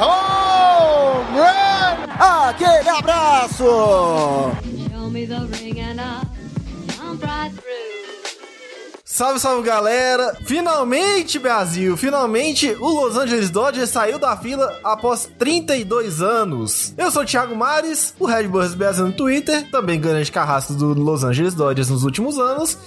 Home run! Aquele abraço. Salve, salve galera! Finalmente, Brasil! Finalmente o Los Angeles Dodgers saiu da fila após 32 anos. Eu sou o Thiago Mares, o Red Bulls Brasil no Twitter, também grande carrasco do Los Angeles Dodgers nos últimos anos.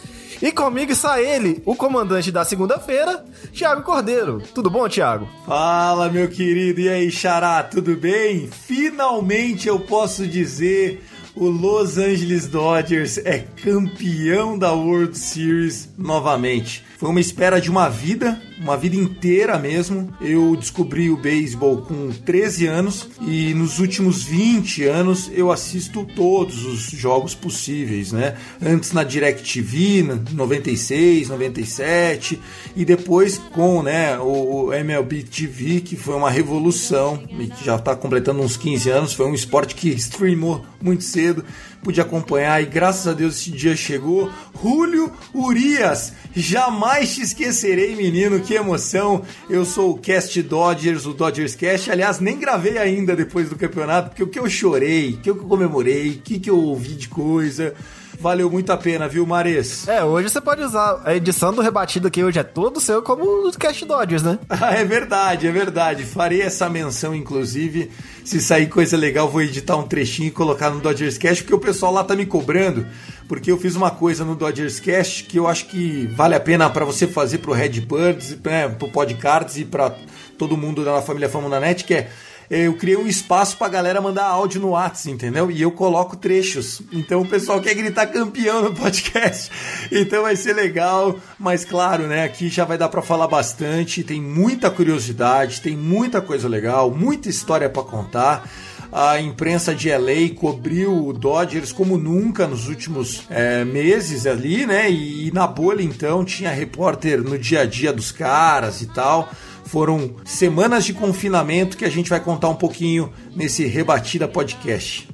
E comigo está ele, o comandante da segunda-feira, Thiago Cordeiro. Tudo bom, Thiago? Fala, meu querido. E aí, Xará, tudo bem? Finalmente eu posso dizer o Los Angeles Dodgers é campeão da World Series novamente. Foi uma espera de uma vida, uma vida inteira mesmo. Eu descobri o beisebol com 13 anos e nos últimos 20 anos eu assisto todos os jogos possíveis, né? Antes na DirecTV, na 96, 97 e depois com, né, o MLB TV, que foi uma revolução e que já está completando uns 15 anos. Foi um esporte que streamou muito cedo, pude acompanhar e graças a Deus esse dia chegou. Julio Urias, jamais te esquecerei, menino, que emoção. Eu sou o Cast Dodgers, o Dodgers Cast. Aliás, nem gravei ainda depois do campeonato, porque o que eu chorei, o que eu comemorei, o que, que eu ouvi de coisa. Valeu muito a pena, viu, Mares? É, hoje você pode usar a edição do rebatido aqui hoje é todo seu como o Cast Dodgers, né? É verdade, é verdade. Farei essa menção, inclusive. Se sair coisa legal, vou editar um trechinho e colocar no Dodgers Cast, porque o pessoal lá tá me cobrando. Porque eu fiz uma coisa no Dodgers Cast que eu acho que vale a pena para você fazer pro Red Birds, né, pro Podcards e para todo mundo da família Fama na Net, que é eu criei um espaço pra galera mandar áudio no WhatsApp, entendeu? E eu coloco trechos. Então o pessoal quer gritar campeão no podcast. Então vai ser legal, mas claro, né? Aqui já vai dar pra falar bastante. Tem muita curiosidade, tem muita coisa legal, muita história pra contar. A imprensa de LA cobriu o Dodgers como nunca nos últimos é, meses ali, né? E, e na bolha então tinha repórter no dia a dia dos caras e tal. Foram semanas de confinamento que a gente vai contar um pouquinho nesse Rebatida Podcast.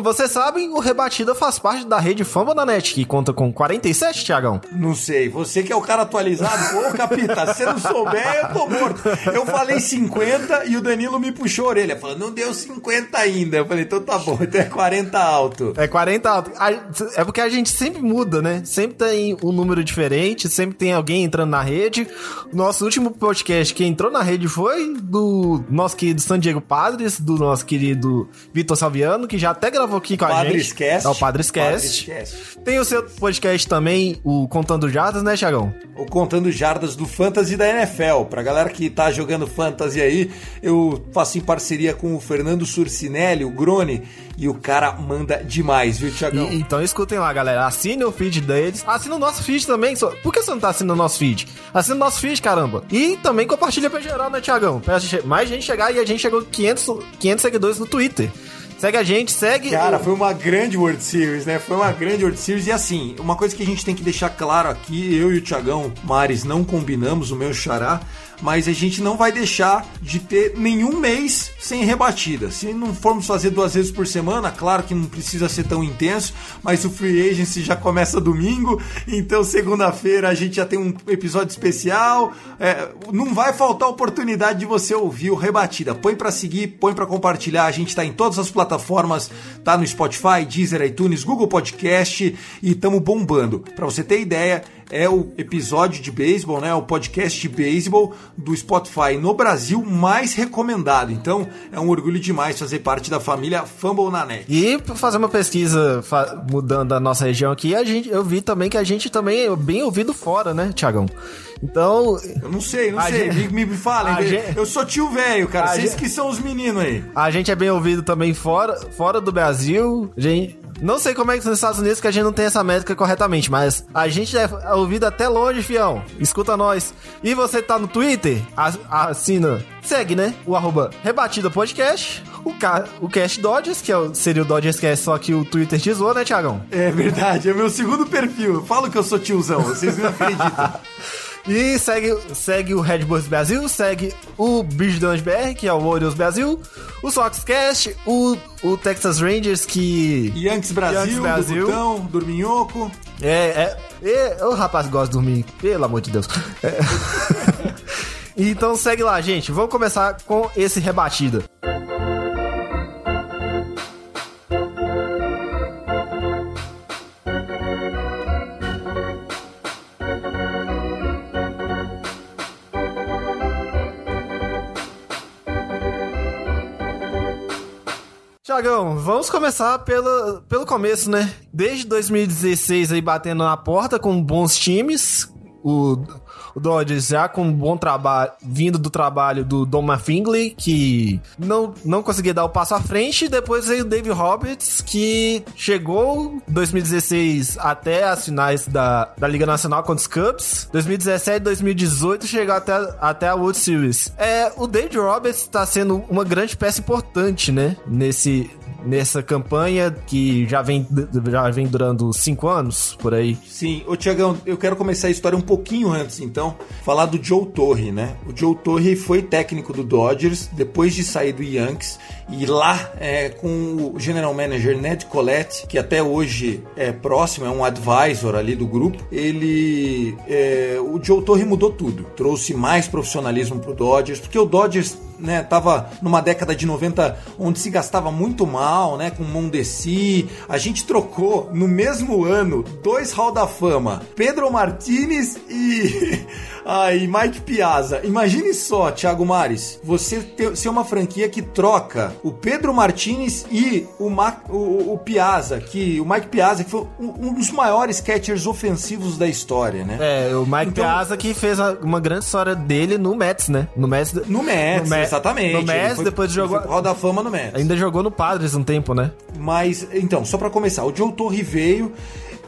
Como vocês sabem, o Rebatida faz parte da rede Fama da Net, que conta com 47, Thiagão. Não sei, você que é o cara atualizado, ô capita, se você não souber, eu tô morto. Eu falei 50 e o Danilo me puxou a orelha, falando, não deu 50 ainda. Eu falei, então tá bom, então é 40 alto. É 40 alto. A- É porque a gente sempre muda, né? Sempre tem um número diferente, sempre tem alguém entrando na rede. Nosso último podcast que entrou na rede foi do nosso querido San Diego Padres, do nosso querido Vitor Salviano, que já até gravou aqui com a Padres gente. É o. Padres Cast. Tem o seu podcast também, o Contando Jardas, né, Thiagão? o Contando Jardas do Fantasy da NFL. Pra galera que tá jogando Fantasy aí, eu faço em parceria com o Fernando Surcinelli, o Grone, e o cara manda demais, viu, Thiagão? E- então escutem lá, galera. Assine o feed deles. Assina o nosso feed também. Por que você não tá assinando o nosso feed? Assina o nosso feed, caramba. E também compartilha pra geral, né, Tiagão? Pra mais gente chegar e a gente chegou 500, 500 seguidores no Twitter. Segue a gente, segue. Cara, foi uma grande World Series, né? Foi uma grande World Series. E assim, uma coisa que a gente tem que deixar claro aqui, eu e o Thiagão Mares não combinamos, o meu xará, mas a gente não vai deixar de ter nenhum mês sem rebatida. Se não formos fazer duas vezes por semana, claro que não precisa ser tão intenso, mas o Free Agency já começa domingo, então segunda-feira a gente já tem um episódio especial. É, não vai faltar oportunidade de você ouvir o Rebatida. Põe pra seguir, põe pra compartilhar. A gente tá em todas as plataformas, tá no Spotify, Deezer, iTunes, Google Podcast e tamo bombando. Pra você ter ideia, é o episódio de beisebol, né? O podcast de beisebol do Spotify no Brasil mais recomendado. Então, é um orgulho demais fazer parte da família Fumble na Net. E pra fazer uma pesquisa fa- mudando a nossa região aqui, a gente, eu vi também que a gente também é bem ouvido fora, né, Tiagão? Então, Eu não sei, não sei. gente- Me, me falem. gente- Eu sou tio velho, cara. Vocês gente- que são os meninos aí. a gente é bem ouvido também fora, fora do Brasil. A gente, não sei como é que nos Estados Unidos que a gente não tem essa métrica corretamente, mas a gente é ouvido até longe, fião. Escuta nós. E você tá no Twitter? Assina, segue, né? O arroba Rebatida Podcast. O, ca, o Cast Dodgers, que é o- seria o Dodgers Cast, só que o Twitter te zoou, né, Thiagão? É verdade, é meu segundo perfil. Eu falo que eu sou tiozão, vocês não acreditam. E segue, segue o Red Bulls Brasil, segue o Bridge Dons BR, que é o Orioles Brasil, o Soxcast, o, o Texas Rangers, que. Yankees Brasil, Yankees Brasil. Brasil. Dorminhoco. É, é, é. O rapaz gosta de dormir, pelo amor de Deus. É. então segue lá, gente. Vamos começar com esse rebatida. Tiagão, vamos começar pelo, pelo começo, né? Desde 2016 aí batendo na porta com bons times. O, o Dodgers já com um bom trabalho, vindo do trabalho do Don Fingley, que não, não conseguia dar o passo à frente. Depois veio o Dave Roberts, que chegou 2016 até as finais da, da Liga Nacional contra os Cubs. 2017 2018 chegou até, até a World Series. É, o Dave Roberts está sendo uma grande peça importante, né? Nesse, nessa campanha que já vem, já vem durando cinco anos, por aí. Sim, ô Tiagão, eu quero começar a história um pouquinho antes, então, falar do Joe Torre, né? O Joe Torre foi técnico do Dodgers depois de sair do Yankees e lá é, com o general manager Ned Collette, que até hoje é próximo, é um advisor ali do grupo, ele. é, o Joe Torre mudou tudo, trouxe mais profissionalismo pro Dodgers, porque o Dodgers né, tava numa década de 90 onde se gastava muito mal, né, com Mondesi. A gente trocou no mesmo ano dois Hall da Fama, Pedro Martinez e e Mike Piazza. Imagine só, Thiago Mares, você ter, ser uma franquia que troca o Pedro Martinez e o, Ma, o, o Piazza, que o Mike Piazza que foi um, um dos maiores catchers ofensivos da história, né? É, o Mike Então- Piazza que fez uma grande história dele no Mets, né? No Mets. No Mets, no Me- exatamente. No Mets, foi- depois jogou. Hall da Fama no Mets. Ainda jogou no Padres um tempo, né? Mas, então, só pra começar, o Joe Torre veio.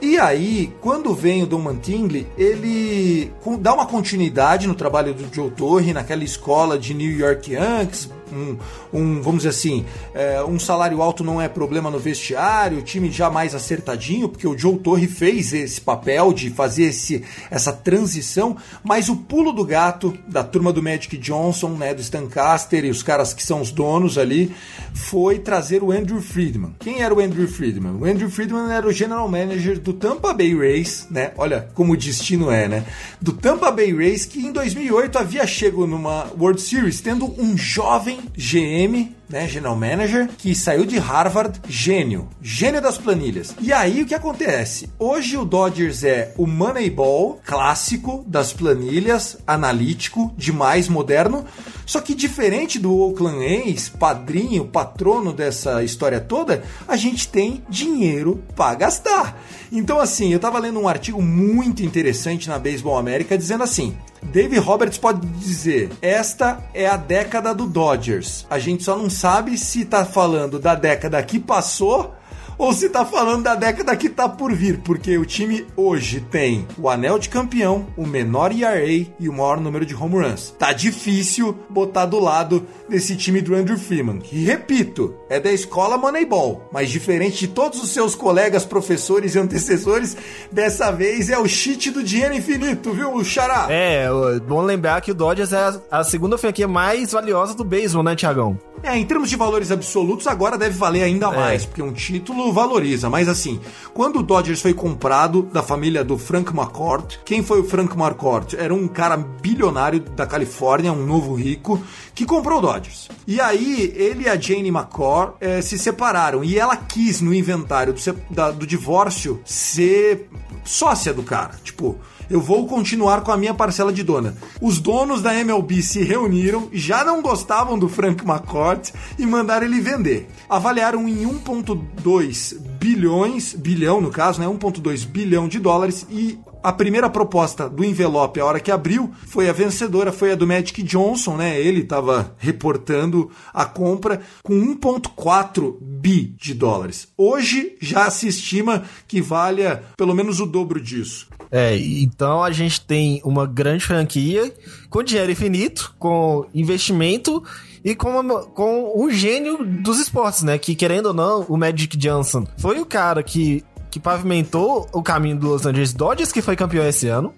E aí, quando vem o Don Mattingly, ele dá uma continuidade no trabalho do Joe Torre, naquela escola de New York Yankees. Um, um, vamos dizer assim, é, um salário alto não é problema no vestiário, o time já mais acertadinho, porque o Joe Torre fez esse papel de fazer esse, essa transição, mas o pulo do gato da turma do Magic Johnson, né, do Stan Caster e os caras que são os donos ali, foi trazer o Andrew Friedman. Quem era o Andrew Friedman? O Andrew Friedman era o general manager do Tampa Bay Rays, né? Olha como o destino é, né? Do Tampa Bay Rays que em 2008 havia chego numa World Series tendo um jovem GM né, General Manager, que saiu de Harvard, gênio, gênio das planilhas. E aí o que acontece? Hoje o Dodgers é o Moneyball clássico das planilhas, analítico, demais, moderno, só que diferente do Oakland A's, padrinho, patrono dessa história toda, a gente tem dinheiro para gastar. Então assim, eu tava lendo um artigo muito interessante na Baseball América dizendo assim: Dave Roberts pode dizer: esta é a década do Dodgers. A gente só não sabe se tá falando da década que passou ou se tá falando da década que tá por vir, porque o time hoje tem o anel de campeão, o menor ERA e o maior número de home runs. Tá difícil botar do lado desse time do Andrew Freeman, que repito, é da escola Moneyball, mas diferente de todos os seus colegas, professores e antecessores, dessa vez é o cheat do dinheiro infinito, viu, o Xará? É, bom lembrar que o Dodgers é a, a segunda franquia mais valiosa do beisebol, né, Tiagão? É, em termos de valores absolutos, agora deve valer ainda É. mais, porque um título valoriza. Mas assim, quando o Dodgers foi comprado da família do Frank McCourt, quem foi o Frank McCourt? Era um cara bilionário da Califórnia, um novo rico, que comprou o Dodgers. E aí, ele e a Jane McCourt eh, se separaram. E ela quis, no inventário do, da- do divórcio, ser sócia do cara. Tipo, eu vou continuar com a minha parcela de dona. Os donos da MLB se reuniram, já não gostavam do Frank McCourt e mandaram ele vender. Avaliaram em 1.2 bilhões, bilhão no caso, né, 1.2 bilhão de dólares e a primeira proposta do envelope, a hora que abriu, foi a vencedora, foi a do Magic Johnson, né? Ele estava reportando a compra com 1,4 bi de dólares. Hoje já se estima que valha pelo menos o dobro disso. É, então a gente tem uma grande franquia com dinheiro infinito, com investimento e com, uma- com o gênio dos esportes, né? Que querendo ou não, o Magic Johnson foi o cara que, que pavimentou o caminho do Los Angeles Dodgers, que foi campeão esse ano.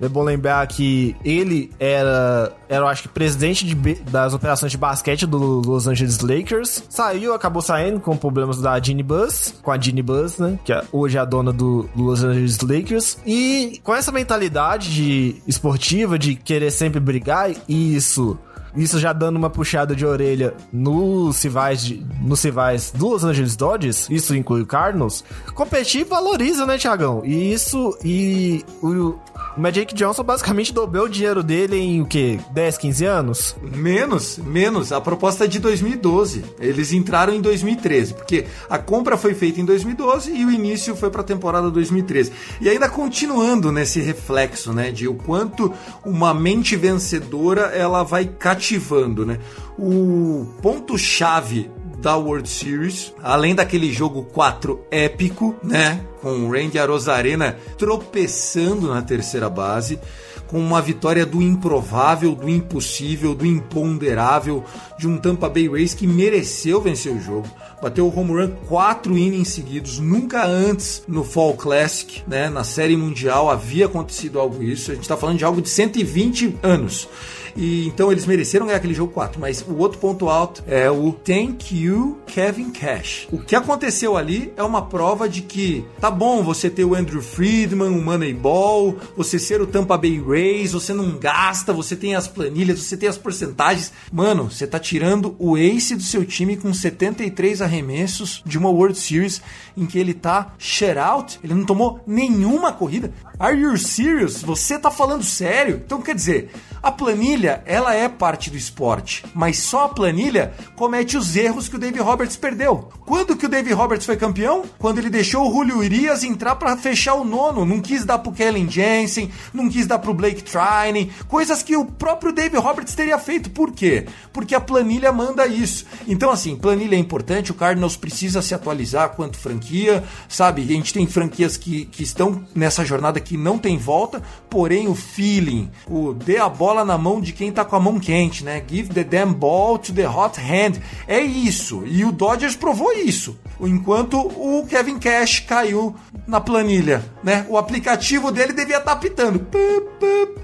É bom lembrar que ele era, era eu acho que, presidente de das operações de basquete do Los Angeles Lakers. Saiu, acabou saindo com problemas da Jeannie Buss, com a Jeannie Buss, né? Que é- hoje é a dona do, Los Angeles Lakers. E com essa mentalidade de esportiva, de querer sempre brigar, e isso isso já dando uma puxada de orelha nos rivais, nos rivais do Los Angeles Dodgers, isso inclui o Cardinals, competir valoriza, né, Tiagão? E isso, e o, o Magic Johnson basicamente dobrou o dinheiro dele em o quê? 10, 15 anos? Menos, menos. A proposta é de 2012. Eles entraram em 2013, porque a compra foi feita em 2012 e o início foi para a temporada 2013. E ainda continuando nesse reflexo, né, de o quanto uma mente vencedora ela vai cativando, né? O ponto chave da World Series, além daquele jogo 4 épico, né, com o Randy Arozarena tropeçando na terceira base, com uma vitória do improvável, do impossível, do imponderável, de um Tampa Bay Rays que mereceu vencer o jogo. Bateu o home run quatro innings seguidos, nunca antes no Fall Classic, né? Na Série Mundial havia acontecido algo isso. A gente está falando de algo de 120 anos. E então eles mereceram ganhar aquele jogo 4, mas o outro ponto alto é o Thank You Kevin Cash. O que aconteceu ali é uma prova de que tá bom você ter o Andrew Friedman, o Moneyball, você ser o Tampa Bay Rays, você não gasta, você tem as planilhas, você tem as porcentagens. Mano, você tá tirando o ace do seu time com 73 arremessos de uma World Series em que ele tá shutout, ele não tomou nenhuma corrida. Are you serious? Você tá falando sério? Então quer dizer, a planilha, ela é parte do esporte, mas só a planilha comete os erros que o Dave Roberts perdeu. Quando que o Dave Roberts foi campeão? Quando ele deixou o Julio Urias entrar para fechar o nono, não quis dar pro Kellen Jensen, não quis dar pro Blake Trine, coisas que o próprio Dave Roberts teria feito. Por quê? Porque a planilha manda isso. Então assim, planilha é importante, o Cardinals precisa se atualizar quanto franquia, sabe? A gente tem franquias que, que estão nessa jornada que não tem volta, porém o feeling, o dê a bola na mão de quem tá com a mão quente, né? Give the damn ball to the hot hand. É isso. E o Dodgers provou isso. Enquanto o Kevin Cash caiu na planilha, né? O aplicativo dele devia estar pitando. Pá,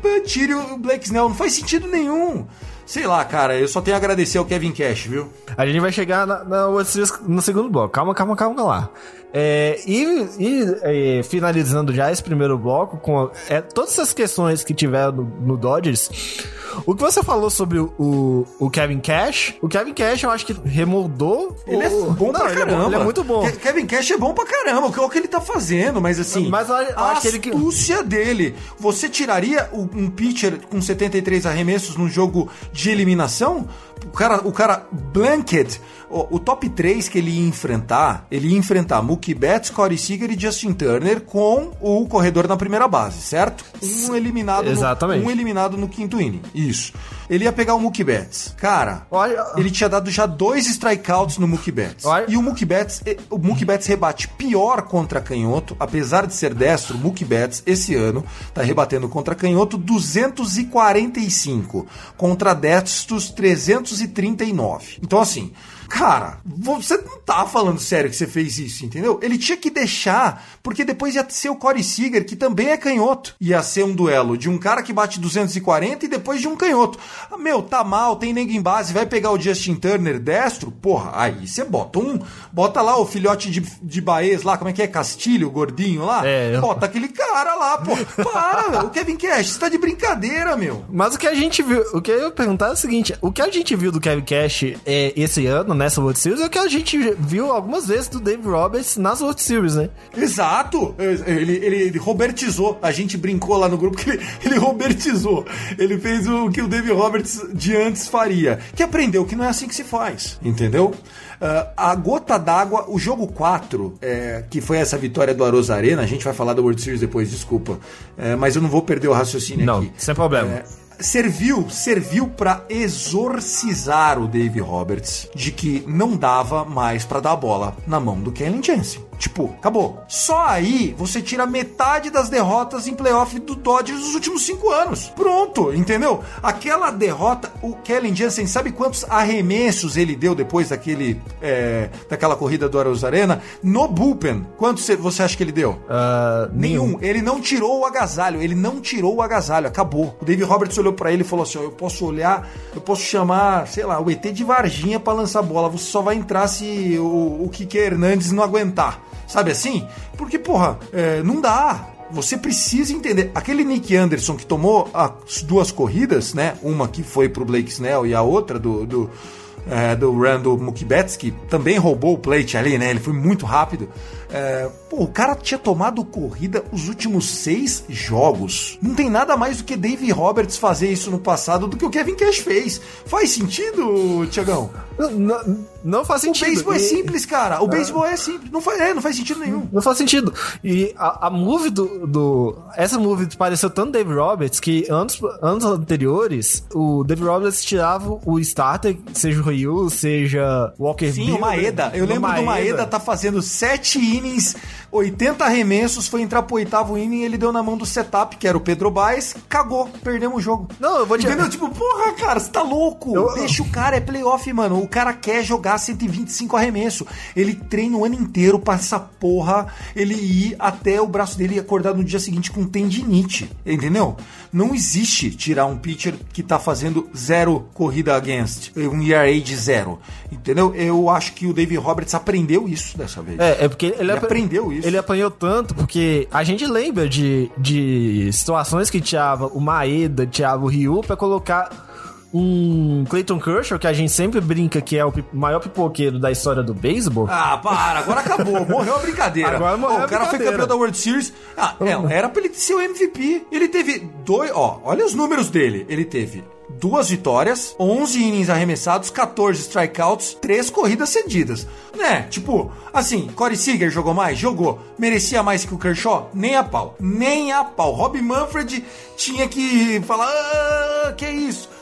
pá, tire o Blake Snell. Não faz sentido nenhum. Sei lá, cara, eu só tenho a agradecer ao Kevin Cash, viu? A gente vai chegar na, na no segundo bloco. Calma, calma, calma lá. É, e e, é, finalizando já esse primeiro bloco, com é, todas essas questões que tiveram no, no Dodgers, o que você falou sobre o, o, o Kevin Cash, o Kevin Cash eu acho que remoldou. Ele é o, bom Não, pra ele é caramba. bom, ele é muito bom. Ke- Kevin Cash é bom pra caramba. O que, o que ele tá fazendo, mas assim. Mas eu- eu a acho que ele que- astúcia dele. Você tiraria um pitcher com 73 arremessos num jogo de eliminação? O cara, o cara Blanket, o, o top 3 que ele ia enfrentar, ele ia enfrentar Mookie Betts, Corey Seager e Justin Turner com o corredor na primeira base, certo? Um eliminado, Exatamente. No, um eliminado no quinto inning. Isso. Ele ia pegar o Mookie Betts. Cara, Olha- ele tinha dado já dois strikeouts no Mookie Betts. Olha- E o Mookie Betts, o Mookie Betts rebate pior contra canhoto, apesar de ser destro, o Mookie Betts esse ano tá rebatendo contra canhoto 245 contra destros 339. Então assim, cara, você não tá falando sério que você fez isso, entendeu? Ele tinha que deixar, porque depois ia ser o Corey Seager, que também é canhoto. Ia ser um duelo de um cara que bate 240 e depois de um canhoto. Ah, Meu, tá mal, tem nego em base, vai pegar o Justin Turner destro? Porra, aí você bota um. Bota lá o filhote de, de Baez lá, como é que é? Castilho, gordinho lá? É, eu- Bota aquele cara lá, pô. Para, meu. O Kevin Cash, você tá de brincadeira, meu. Mas o que a gente viu, o que eu ia perguntar é o seguinte: o que a gente viu do Kevin Cash é, esse ano, nessa World Series, é o que a gente viu algumas vezes do Dave Roberts nas World Series, né? Exato! Ele, ele, ele robertizou. A gente brincou lá no grupo que ele, ele robertizou. Ele fez o que o Dave Roberts Roberts de antes faria. Que aprendeu que não é assim que se faz, entendeu? Uh, a gota d'água, o jogo 4, é, que foi essa vitória do Arena, a gente vai falar da World Series depois, desculpa. É, mas eu não vou perder o raciocínio Não, aqui. sem problema. É, serviu, serviu para exorcizar o Dave Roberts de que não dava mais para dar a bola na mão do Kellen Jensen. Tipo, acabou. Só aí você tira metade das derrotas em playoff do Dodgers dos últimos cinco anos. Pronto, entendeu? Aquela derrota, o Kellen Jansen, sabe quantos arremessos ele deu depois daquele, é, daquela corrida do Arena? No bullpen, quantos você acha que ele deu? Uh, nenhum. Ele não tirou o agasalho, ele não tirou o agasalho, acabou. O Dave Roberts olhou para ele e falou assim: Eu posso olhar, eu posso chamar, sei lá, o ET de Varginha para lançar bola. Você só vai entrar se o, o Kike Hernandes não aguentar. Sabe assim? Porque, porra, é, não dá. Você precisa entender. Aquele Nick Anderson que tomou as duas corridas, né? Uma que foi pro Blake Snell e a outra do, do, é, do Randall Mukibetsky, também roubou o plate ali, né? Ele foi muito rápido. É, pô, o cara tinha tomado corrida os últimos seis jogos. Não tem nada mais do que Dave Roberts fazer isso no passado do que o Kevin Cash fez. Faz sentido, Tiagão? Não, não faz sentido. O beisebol é E- simples, cara. O beisebol é simples. Não faz, é, não faz sentido nenhum. Não faz sentido. E a, a move do, do. Essa move pareceu tanto Dave Roberts que anos, anos anteriores, o Dave Roberts tirava o starter, seja o Ryu, seja o Walker Sim, Buehler, o Maeda. Eu no lembro do Maeda tá fazendo sete innings, 80 arremessos, foi entrar pro oitavo inning, ele deu na mão do setup, que era o Pedro Baez, cagou, perdemos o jogo. Não, eu vou te Entendeu? Tipo, porra, cara, você tá louco. Eu- Deixa o cara, é playoff, mano. O cara quer jogar 125 arremesso. Ele treina o ano inteiro pra essa porra, ele ir até o braço dele acordar no dia seguinte com tendinite. Entendeu? Não existe tirar um pitcher que tá fazendo zero corrida against, um ERA de zero. Entendeu? Eu acho que o Dave Roberts aprendeu isso dessa vez. É, é porque ele, Ele apa- aprendeu isso. Ele apanhou tanto porque a gente lembra de, de situações que tirava o Maeda, tirava o Ryu pra colocar um Clayton Kershaw, que a gente sempre brinca que é o maior pipoqueiro da história do beisebol. Ah, para, agora acabou. Morreu a brincadeira. Agora morreu Ó, a O cara foi campeão da World Series. Ah, é, era pra ele ser o MVP. Ele teve dois. Ó, olha os números dele. Ele teve duas vitórias, 11 innings arremessados, 14 strikeouts, 3 corridas cedidas. Né? Tipo, assim, Corey Seager jogou mais? Jogou. Merecia mais que o Kershaw? Nem a pau. Nem a pau. Rob Manfred tinha que falar: ah, que isso?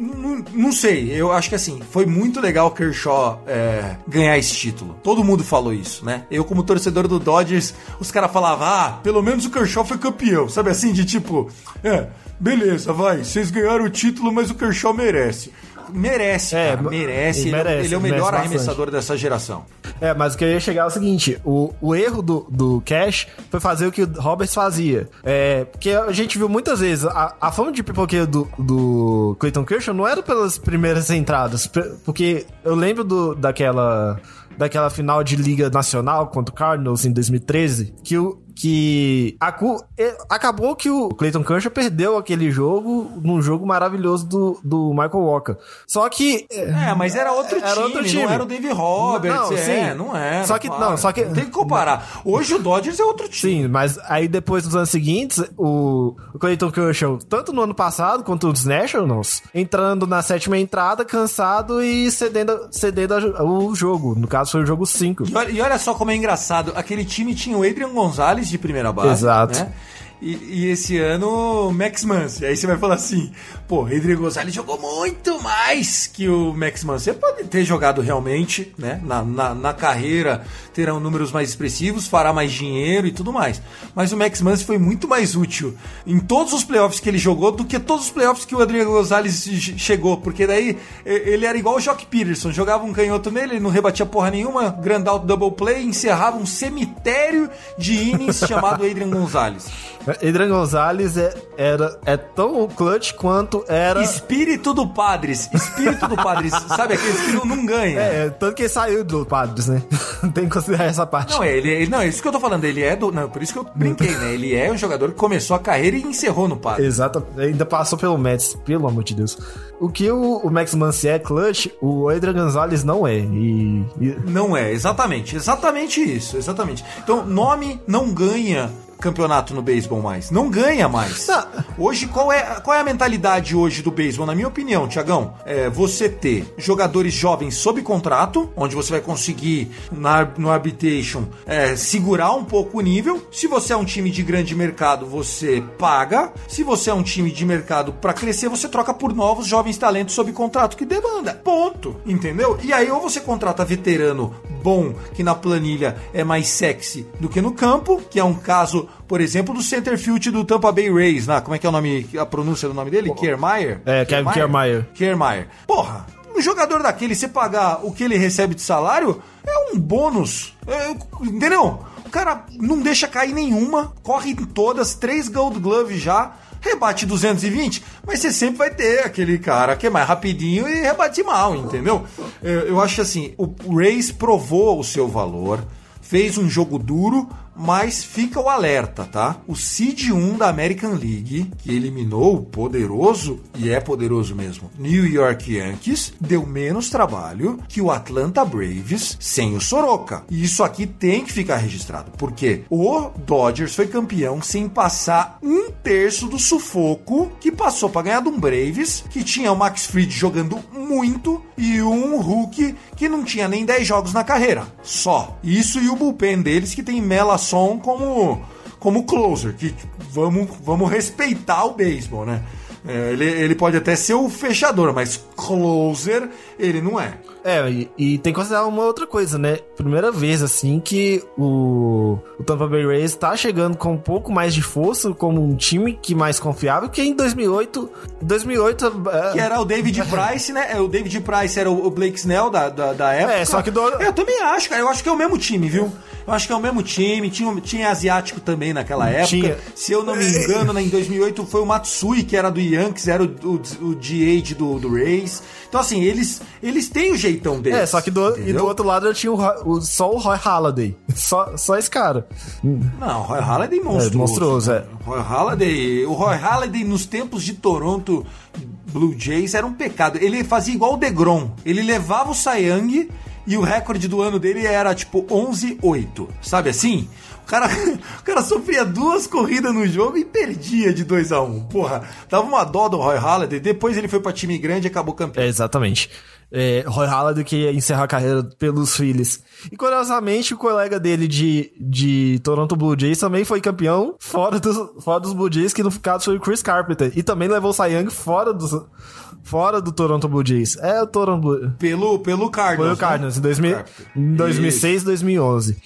Não, não sei, eu acho que assim, foi muito legal o Kershaw é, ganhar esse título. Todo mundo falou isso, né? Eu, como torcedor do Dodgers, os caras falavam, ah, pelo menos o Kershaw foi campeão. Sabe assim, de tipo, é, beleza, vai, vocês ganharam o título, mas o Kershaw merece. Merece, É, cara, merece. ele é- merece, ele é o melhor bastante. arremessador dessa geração. É, mas o que eu ia chegar é o seguinte: o, o erro do, do Cash foi fazer o que o Roberts fazia. É, porque a gente viu muitas vezes a, a fama de pipoqueiro do, do Clayton Kershaw não era pelas primeiras entradas, porque eu lembro do, daquela. Daquela final de Liga Nacional contra o Cardinals em 2013, que o, que a acabou que o Clayton Kershaw perdeu aquele jogo num jogo maravilhoso do, do Michael Walker. Só que É, mas era outro, Era time, outro time. não era o Dave Roberts. Não, é, sim. não era. Só que- para. não, só que- Não tem que comparar. Hoje o Dodgers é outro time. Sim, mas aí depois dos anos seguintes, o, Clayton Kershaw, tanto no ano passado quanto nos Nationals, entrando na sétima entrada, cansado e cedendo, cedendo o jogo. No caso, foi o jogo 5. E olha, e olha só como é engraçado. Aquele time tinha o Adrian Gonzalez de primeira base. Exato. Né? E, e esse ano, Max Muncy. Aí você vai falar assim: pô, Adrian Gonzalez jogou muito mais que o Max Muncy. Você pode ter jogado realmente, né? Na, na, na carreira, terão números mais expressivos, fará mais dinheiro e tudo mais. Mas o Max Muncy foi muito mais útil em todos os playoffs que ele jogou do que todos os playoffs que o Adrian Gonzalez che- chegou. Porque daí ele era igual o Jock Peterson: jogava um canhoto nele, ele não rebatia porra nenhuma, grand out double play, encerrava um cemitério de innings chamado Adrian Gonzalez. Adrian Gonzalez é, era, é tão clutch quanto era. Espírito do Padres. Espírito do Padres. Sabe aqueles que não, não ganham. É, tanto que ele saiu do Padres, né? Tem que considerar essa parte. Não, ele, ele- não, é isso que eu tô falando. Ele é do. Não, por isso que eu brinquei, né? Ele é um jogador que começou a carreira e encerrou no Padres. Exato, ainda passou pelo Mets, pelo amor de Deus. O que o, o Max Muncy é clutch, o Adrian Gonzalez não é. E, e- Não é, exatamente. Exatamente isso, exatamente. Então, nome não ganha campeonato no beisebol mais. Não ganha mais. Não. Hoje, qual é, qual é a mentalidade hoje do beisebol? Na minha opinião, Tiagão, é você ter jogadores jovens sob contrato, onde você vai conseguir na, no arbitration é, segurar um pouco o nível. Se você é um time de grande mercado, você paga. Se você é um time de mercado para crescer, você troca por novos jovens talentos sob contrato que demanda. Ponto. Entendeu? E aí, ou você contrata veterano bom, que na planilha é mais sexy do que no campo, que é um caso, por exemplo, do centerfield do Tampa Bay Rays, né? Como é que é o nome, a pronúncia do nome dele? Kiermaier? É, Kevin Kiermaier. Kiermaier. Porra, um jogador daquele, você pagar o que ele recebe de salário, é um bônus. É, entendeu? O cara não deixa cair nenhuma, corre em todas, três Gold Gloves já, rebate 220, mas você sempre vai ter aquele cara que é mais rapidinho e rebate mal, entendeu? Eu, eu acho assim, o Rays provou o seu valor, fez um jogo duro, mas fica o alerta, tá? O Seed 1 da American League, que eliminou o poderoso, e é poderoso mesmo, New York Yankees, deu menos trabalho que o Atlanta Braves sem o Soroka. E isso aqui tem que ficar registrado, porque o Dodgers foi campeão sem passar um terço do sufoco que passou para ganhar de um Braves, que tinha o Max Fried jogando muito e um Hulk que não tinha nem 10 jogos na carreira. Só. Isso e o bullpen deles que tem Mela Son como, como closer, que vamos, vamos respeitar o beisebol, né? É, ele, ele pode até ser o fechador, mas closer ele não é. É, e, e tem que considerar uma outra coisa, né? Primeira vez, assim, que o, o Tampa Bay Rays tá chegando com um pouco mais de força, como um time que mais confiável, que em 2008... 2008... é, Que era o David Price, né? É, O David Price era o Blake Snell da, da, da época. É, só que do- Eu também acho, cara. Eu acho que é o mesmo time, viu? Eu acho que é o mesmo time. Tinha, tinha asiático também naquela época. Tinha. Se eu não me engano, né, em 2008 foi o Matsui, que era do Yankees, era o, o, o DH do, do Rays. Então, assim, eles, eles têm o deles. É, só que do, e do outro lado eu tinha o, o- só o Roy Halladay. Só, só esse cara. Não, Roy Halladay é monstruoso. É, monstruoso, é. O Roy Halladay, o Roy Halladay nos tempos de Toronto Blue Jays era um pecado. Ele fazia igual o DeGrom. Ele levava o Young e o recorde do ano dele era tipo 11-8. Sabe assim? O cara, o cara sofria duas corridas no jogo e perdia de 2 a 1 um. Porra, dava uma dó do Roy Halladay. Depois ele foi pra time grande e acabou campeão. É, exatamente. É, Roy Halladay que ia encerrar a carreira pelos Phillies. E curiosamente, o colega dele de, de Toronto Blue Jays também foi campeão fora dos, fora dos Blue Jays, que no caso foi o Chris Carpenter. E também levou o Cy Young fora, dos, fora do Toronto Blue Jays. É o Toronto Blue... Pelo, pelo Cardinals. Foi o né? Cardinals, em, 2000, Carpenter. em 2006 2011.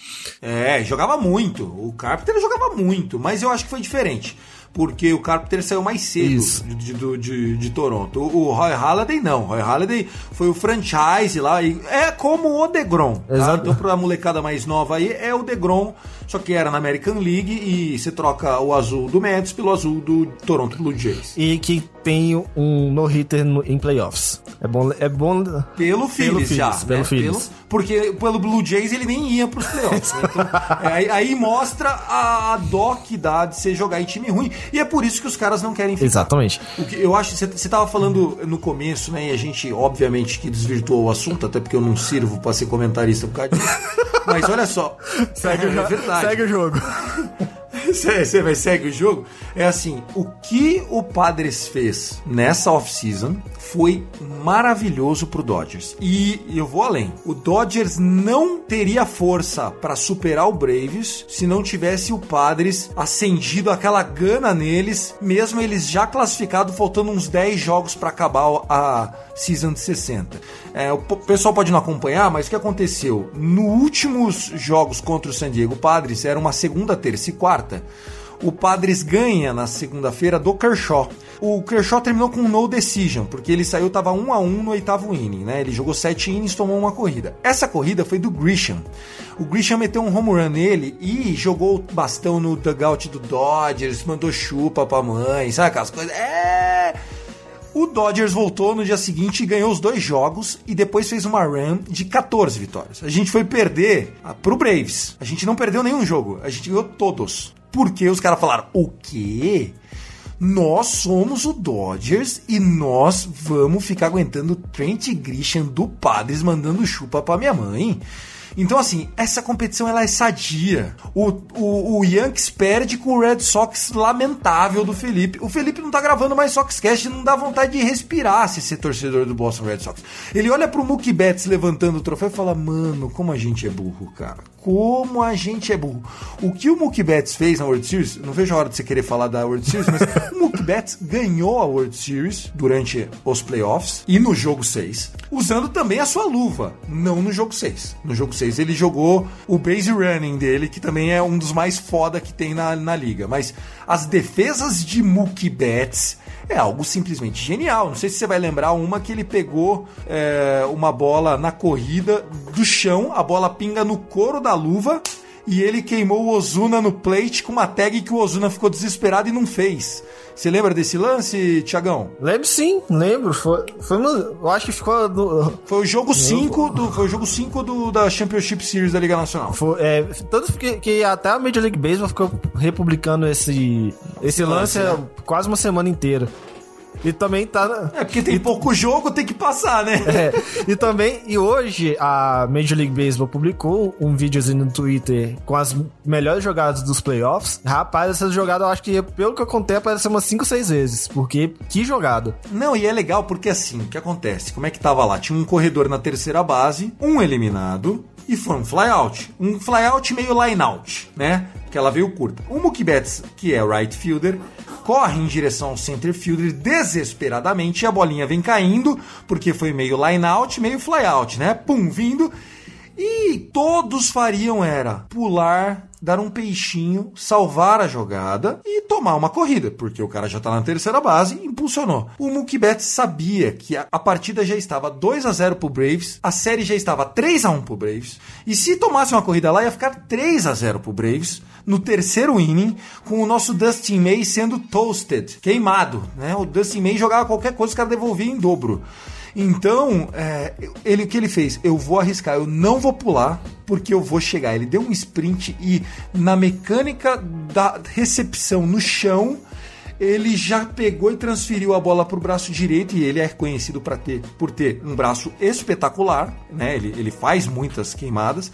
É, jogava muito. O Carpenter jogava muito, mas eu acho que foi diferente. Porque o Carpenter saiu mais cedo de, de, de, de Toronto. O, o Roy Halladay não. O Roy Halladay foi o franchise lá. E é como o DeGrom. Tá? Exato. Então, pra molecada mais nova aí, é o DeGrom. Só que era na American League e você troca o azul do Mets pelo azul do Toronto Blue Jays. E que tem um no-hitter no- em playoffs. É bom... É bom Pelo Phillies já. Pelo né? Phillies. porque pelo Blue Jays ele nem ia pros playoffs. né? Então, é, aí, aí mostra a, a dó que dá de você jogar em time ruim. E é por isso que os caras não querem ficar. Exatamente. O que eu acho, você, você tava falando no começo, né? E a gente, obviamente, que desvirtuou o assunto, até porque eu não sirvo pra ser comentarista por causa disso. Mas olha só. Segue, é, o, jo- verdade. segue o jogo. Você vai segue o jogo? É assim, o que o Padres fez nessa off-season foi maravilhoso pro Dodgers. E eu vou além. O Dodgers não teria força para superar o Braves se não tivesse o Padres acendido aquela gana neles, mesmo eles já classificados, faltando uns 10 jogos para acabar a season de 60. É, o pessoal pode não acompanhar, mas o que aconteceu? No últimos jogos contra o San Diego Padres, era uma segunda, terça e quarta. O Padres ganha na segunda-feira do Kershaw. O Kershaw terminou com um no decision, porque ele saiu, tava 1 a 1 no oitavo inning, né? Ele jogou 7 innings, tomou uma corrida. Essa corrida foi do Grisham. O Grisham meteu um home run nele e jogou o bastão no dugout do Dodgers, mandou chupa pra mãe, sabe aquelas coisas? É... O Dodgers voltou no dia seguinte e ganhou os dois jogos e depois fez uma run de 14 vitórias. A gente foi perder ah, pro Braves. A gente não perdeu nenhum jogo, a gente ganhou todos. Porque os caras falaram: "O quê? Nós somos o Dodgers e nós vamos ficar aguentando Trent Grisham do Padres mandando chupa pra minha mãe?" Então, assim, essa competição ela é sadia. O, o, o Yankees perde com o Red Sox lamentável do Felipe. O Felipe não tá gravando mais Soxcast e não dá vontade de respirar se ser torcedor do Boston Red Sox. Ele olha pro Mookie Betts levantando o troféu e fala: Mano, como a gente é burro, cara. Como a gente é burro. O que o Mookie Betts fez na World Series, não vejo a hora de você querer falar da World Series, mas o Mookie Betts ganhou a World Series durante os playoffs e no jogo 6, usando também a sua luva, não no jogo 6. No jogo 6 ele jogou o base running dele, que também é um dos mais foda que tem na, na liga. Mas as defesas de Mookie Betts é algo simplesmente genial. Não sei se você vai lembrar uma que ele pegou é, uma bola na corrida do chão, a bola pinga no couro da luva e ele queimou o Ozuna no plate com uma tag que o Ozuna ficou desesperado e não fez. Você lembra desse lance, Tiagão? Lembro sim, lembro. Foi, foi uma, eu acho que ficou. No, Foi o jogo 5 do, foi o jogo 5 do, da Championship Series da Liga Nacional. foi, é, tanto que, que até a Major League Baseball ficou republicando esse, esse lance, lance, é, né? quase uma semana inteira. E também tá. É porque tem pouco jogo, tem que passar, né? É, e também, e hoje a Major League Baseball publicou um videozinho no Twitter com as melhores jogadas dos playoffs. Rapaz, essa jogada eu acho que, pelo que eu contei, apareceu umas 5, 6 vezes. Porque que jogada. Não, e é legal porque assim, o que acontece? Como é que tava lá? Tinha um corredor na terceira base, um eliminado e foi um flyout. Um flyout meio line-out, né? Que ela veio curta. O Mookie Betts, que é right fielder, corre em direção ao center fielder desesperadamente e a bolinha vem caindo, porque foi meio line-out, meio flyout, né? Pum, vindo. E todos fariam era pular, dar um peixinho, salvar a jogada e tomar uma corrida, porque o cara já tá na terceira base e impulsionou. O Mookie sabia que a, partida já estava 2 a 0 pro Braves, a série já estava 3 a 1 pro Braves, e se tomasse uma corrida lá ia ficar 3 a 0 pro Braves no terceiro inning, com o nosso Dustin May sendo toasted, queimado, né? O Dustin May jogava qualquer coisa, os caras devolviam em dobro. Então, é, ele o que ele fez? Eu vou arriscar, eu não vou pular, porque eu vou chegar. Ele deu um sprint e na mecânica da recepção no chão, ele já pegou e transferiu a bola para o braço direito e ele é conhecido pra ter, por ter um braço espetacular, né? Ele, ele faz muitas queimadas.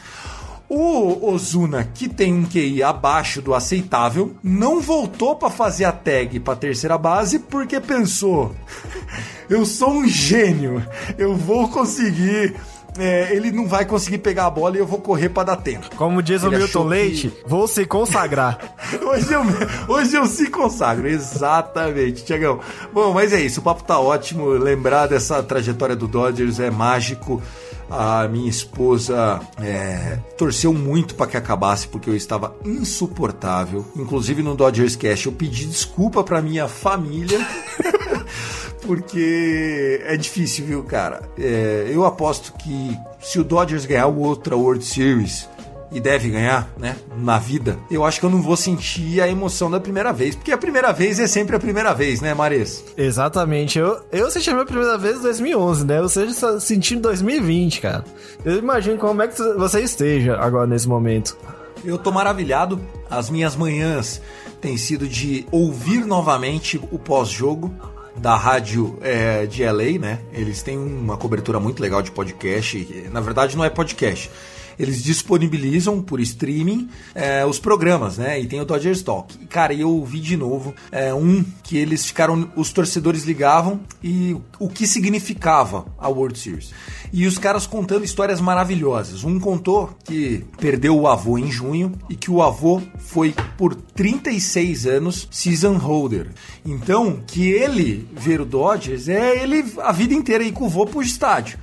O Ozuna, que tem um QI abaixo do aceitável, não voltou para fazer a tag para terceira base porque pensou: eu sou um gênio, eu vou conseguir. é, ele não vai conseguir pegar a bola e eu vou correr para dar tempo. Como diz o Ele Milton achou que- Leite, vou se consagrar. Hoje eu, hoje eu se consagro, exatamente, Tiagão. Bom, mas é isso, o papo tá ótimo. Lembrar dessa trajetória do Dodgers é mágico. A minha esposa é, torceu muito para que acabasse porque eu estava insuportável. Inclusive no Dodgers Cash eu pedi desculpa para minha família. Porque é difícil, viu, cara? É, eu aposto que se o Dodgers ganhar outra World Series, e deve ganhar, né, na vida, eu acho que eu não vou sentir a emoção da primeira vez. Porque a primeira vez é sempre a primeira vez, né, Mares? Exatamente. Eu, eu senti a minha primeira vez em 2011, né? Você já senti em 2020, cara. Eu imagino como é que você esteja agora nesse momento. Eu tô maravilhado. As minhas manhãs têm sido de ouvir novamente o pós-jogo da rádio é, de LA, né? Eles têm uma cobertura muito legal de podcast. Na verdade, não é podcast. Eles disponibilizam por streaming é, os programas, né? E tem o Dodgers Talk. Cara, eu ouvi de novo é, um que eles ficaram. Os torcedores ligavam e o que significava a World Series. E os caras contando histórias maravilhosas. Um contou que perdeu o avô em junho e que o avô foi por 36 anos season holder. Então, que ele ver o Dodgers é ele a vida inteira ir com o vô pro estádio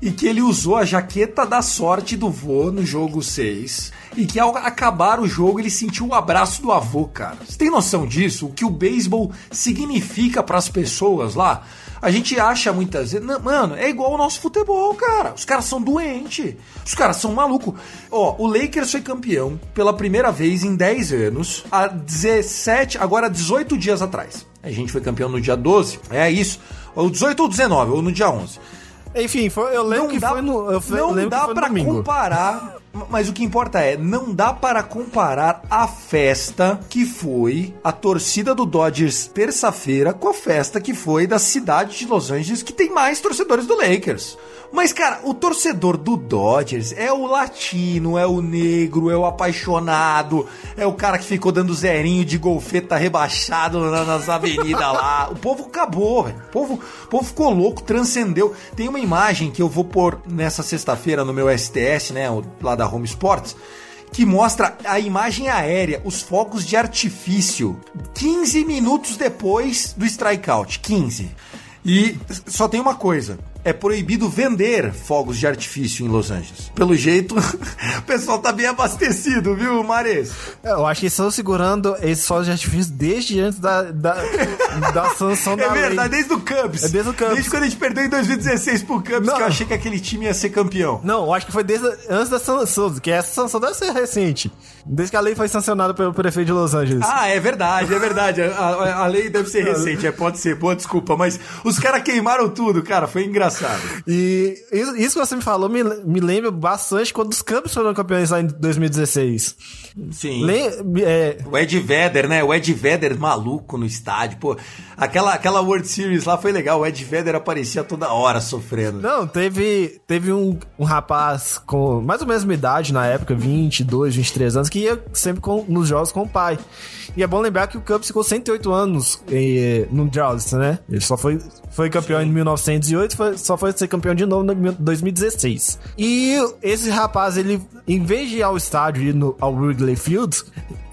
e que ele usou a jaqueta da sorte do vô no jogo 6 e que ao acabar o jogo ele sentiu o abraço do avô, cara. Você tem noção disso? O que o beisebol significa para as pessoas lá? A gente acha muitas vezes, mano, é igual o nosso futebol, cara. Os caras são doentes. Os caras são malucos. Ó, o Lakers foi campeão pela primeira vez em 10 anos, há 17, agora 18 dias atrás. A gente foi campeão no dia 12, é isso. Ou 18 ou 19, ou no dia 11 Enfim, foi, eu lembro não que dá, foi no. Eu não lembro dá para comparar, mas o que importa é, não dá para comparar a festa que foi a torcida do Dodgers terça-feira com a festa que foi da cidade de Los Angeles, que tem mais torcedores do Lakers. Mas, cara, o torcedor do Dodgers é o latino, é o negro, é o apaixonado, é o cara que ficou dando zerinho de golfeta rebaixado na- nas avenidas lá. O povo acabou, velho. O povo, o povo ficou louco, transcendeu. Tem uma imagem que eu vou pôr nessa sexta-feira no meu STS, né, lá da Home Sports, que mostra a imagem aérea, os fogos de artifício, 15 minutos depois do strikeout. 15. E só tem uma coisa. É proibido vender fogos de artifício em Los Angeles. Pelo jeito, o pessoal tá bem abastecido, viu, Mares? É, Eu acho que estão segurando esses fogos de artifício desde antes da, da, da sanção É da verdade, lei. desde o Cubs. É desde o Cubs. Desde quando a gente perdeu em 2016 pro Cubs, Não. que eu achei que aquele time ia ser campeão. Não, eu acho que foi desde antes da sanção, que essa sanção deve ser recente. Desde que a lei foi sancionada pelo prefeito de Los Angeles. Ah, é verdade, é verdade. A, a- a lei deve ser recente, é, pode ser, boa desculpa. Mas os caras queimaram tudo, cara, foi engraçado. E isso, que você me falou me, me lembra bastante quando os Cubs foram campeões lá em 2016. Sim. Lem- é, O Ed Vedder, né? O Ed Vedder maluco no estádio. Pô, aquela, aquela World Series lá foi legal. O Ed Vedder aparecia toda hora sofrendo. Não, teve, teve um, um rapaz com mais ou menos a idade na época, 22, 23 anos, que ia sempre com- nos jogos com o pai. E é bom lembrar que o Cubs ficou 108 anos eh, no Droughts, né? Ele só foi, foi campeão em 1908, foi- só foi ser campeão de novo em 2016. E esse rapaz, ele, em vez de ir ao estádio, ir no, ao Wrigley Field,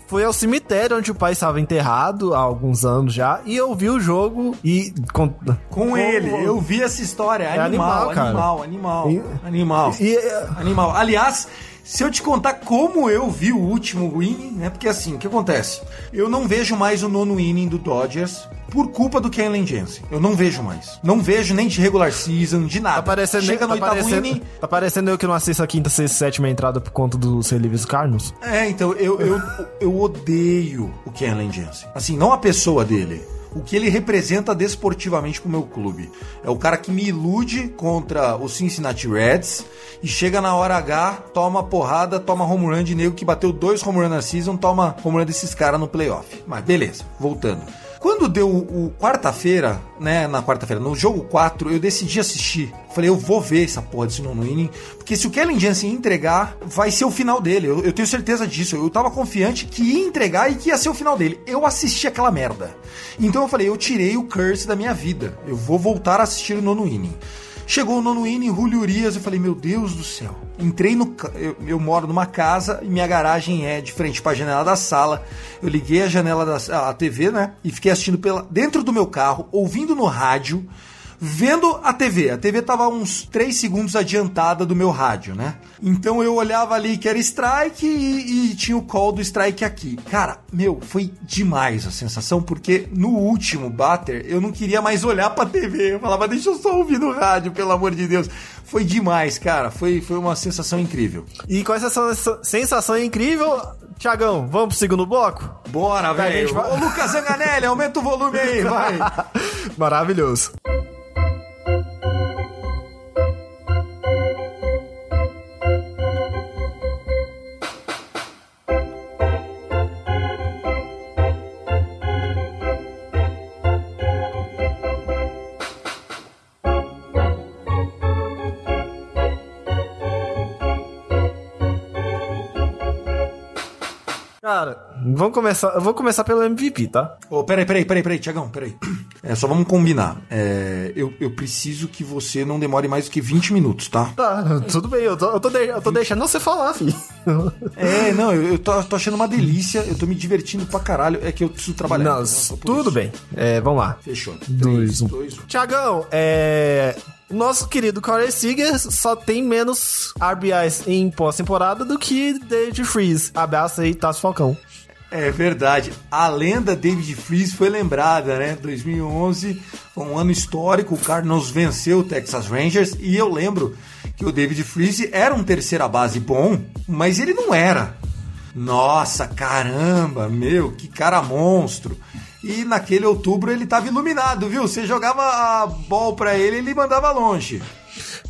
foi ao cemitério onde o pai estava enterrado há alguns anos já e ouviu o jogo e... Com, Com ele, eu vi essa história. É Animal, animal, cara. animal, animal, E- animal. E, é, Animal. Aliás, se eu te contar como eu vi o último inning, né? Porque assim, o que acontece? Eu não vejo mais o nono inning do Dodgers por culpa do Kenley Jensen. Eu não vejo mais. Não vejo nem de regular season, de nada. Tá parecendo, Chega no tá oitavo parecendo, inning, tá parecendo eu que não assisto a quinta, sexta, sétima entrada por conta dos relívios Carlos. É, então, eu, eu, eu odeio o Kenley Jensen. Assim, não a pessoa dele. O que ele representa desportivamente pro meu clube. É o cara que me ilude contra o Cincinnati Reds e chega na hora H, toma porrada, toma home run de nego que bateu dois home run na season, toma home run desses caras no playoff. Mas beleza, voltando. Quando deu o, o quarta-feira, né, na quarta-feira, no jogo 4, eu decidi assistir. Falei, eu vou ver essa porra desse nono inning, porque se o Kellen Jansen entregar, vai ser o final dele. Eu, eu tenho certeza disso. Eu tava confiante que ia entregar e que ia ser o final dele. Eu assisti aquela merda. Então eu falei, eu tirei o curse da minha vida. Eu vou voltar a assistir o nono inning. Chegou o nono inning, Julio Urias, eu falei, meu Deus do céu. Entrei no... Eu, eu moro numa casa e minha garagem é de frente para a janela da sala. Eu liguei a janela da a TV, né? E fiquei assistindo pela, dentro do meu carro, ouvindo no rádio, vendo a TV. A TV tava uns 3 segundos adiantada do meu rádio, né? Então eu olhava ali que era strike e, e tinha o call do strike aqui. Cara, meu, foi demais a sensação, porque no último batter eu não queria mais olhar pra TV. Eu falava, deixa eu só ouvir no rádio, pelo amor de Deus. Foi demais, cara. Foi, foi uma sensação incrível. E com essa sensa- sensação incrível, Tiagão, vamos pro segundo bloco? Bora, velho. vai. Ô, Lucas Zanganelli, aumenta o volume aí, vai. Maravilhoso. Cara, vamos começar. Eu vou começar pelo MVP, tá? Ô, peraí, peraí, peraí, peraí, Tiagão, peraí. É, só vamos combinar. É, eu, eu preciso que você não demore mais do que 20 minutos, tá? Tá, tudo bem, eu tô, eu tô, de- eu tô deixando você falar, filho. É, não, eu, eu tô, tô achando uma delícia, eu tô me divertindo pra caralho. É que eu preciso trabalhar. Não, né? Tudo isso. bem. É, vamos lá. Fechou. Dois, Três, um. dois, um. Tiagão, é. Nosso querido Corey Seager só tem menos RBIs em pós-temporada do que David Freeze. Abraça aí, Tasso Falcão. É verdade. A lenda David Freeze foi lembrada, né? 2011 foi um ano histórico. O Cardinals venceu o Texas Rangers e eu lembro que o David Freeze era um terceira base bom, mas ele não era. Nossa, caramba, meu, que cara monstro. E naquele outubro ele tava iluminado, viu? Você jogava a bola pra ele, ele mandava longe.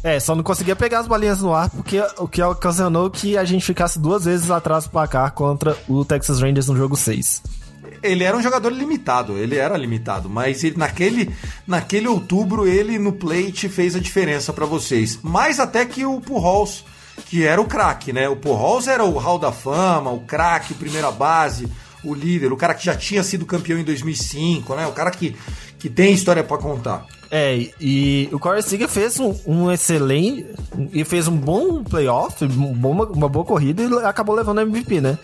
É, só não conseguia pegar as bolinhas no ar, porque o que ocasionou que a gente ficasse duas vezes atrás do placar contra o Texas Rangers no jogo 6. ele era um jogador limitado, ele era limitado, mas ele, naquele, naquele outubro ele no plate fez a diferença para vocês. Mais até que o Pujols, que era o craque, né? O Pujols era o hall da fama, o craque, primeira base, o líder, o cara que já tinha sido campeão em 2005, né? O cara que, que tem história para contar. É, e o Corey Seager fez um, um, excelente e fez um bom playoff, um bom, uma boa corrida e acabou levando MVP, né?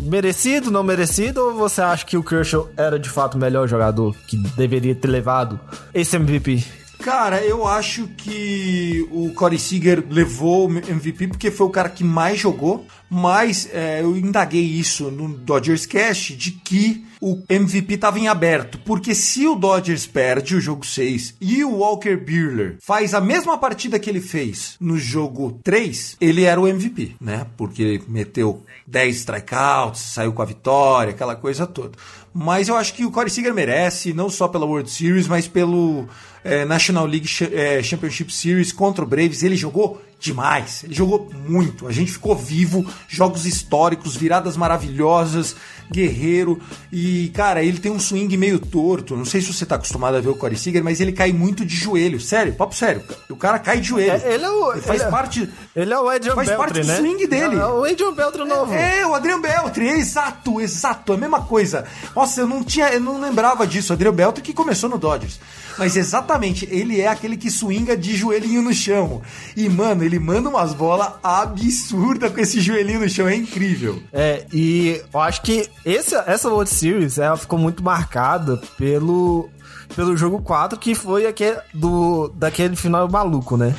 Merecido, não merecido, ou você acha que o Kershaw era de fato o melhor jogador que deveria ter levado esse MVP? Cara, eu acho que o Corey Seager levou o MVP porque foi o cara que mais jogou, mas é, eu indaguei isso no Dodgers Cast de que o MVP estava em aberto, porque se o Dodgers perde o jogo 6 e o Walker Buehler faz a mesma partida que ele fez no jogo 3, ele era o MVP, né? Porque ele meteu 10 strikeouts, saiu com a vitória, aquela coisa toda. Mas eu acho que o Corey Seager merece, não só pela World Series, mas pelo é, National League é, Championship Series contra o Braves. Ele jogou demais, ele jogou muito. A gente ficou vivo, jogos históricos, viradas maravilhosas, guerreiro. E, cara, ele tem um swing meio torto. Não sei se você tá acostumado a ver o Corey Seager, mas ele cai muito de joelho. Sério, papo sério. O cara cai de joelho. É, ele é o. Ele faz ele é- parte. Ele é o Adrian faz Beltre, parte do né? swing dele. É o Adrian Beltre novo. É, o Adriano Beltre, exato, exato, a mesma coisa. Nossa, eu não tinha, eu não lembrava disso. O Adriano Beltre que começou no Dodgers. Mas exatamente, ele é aquele que swinga de joelhinho no chão. E, mano, ele manda umas bolas absurdas com esse joelhinho no chão, é incrível. É, e eu acho que esse, essa World Series, ela ficou muito marcada pelo pelo jogo 4, que foi aquele do, daquele final maluco, né?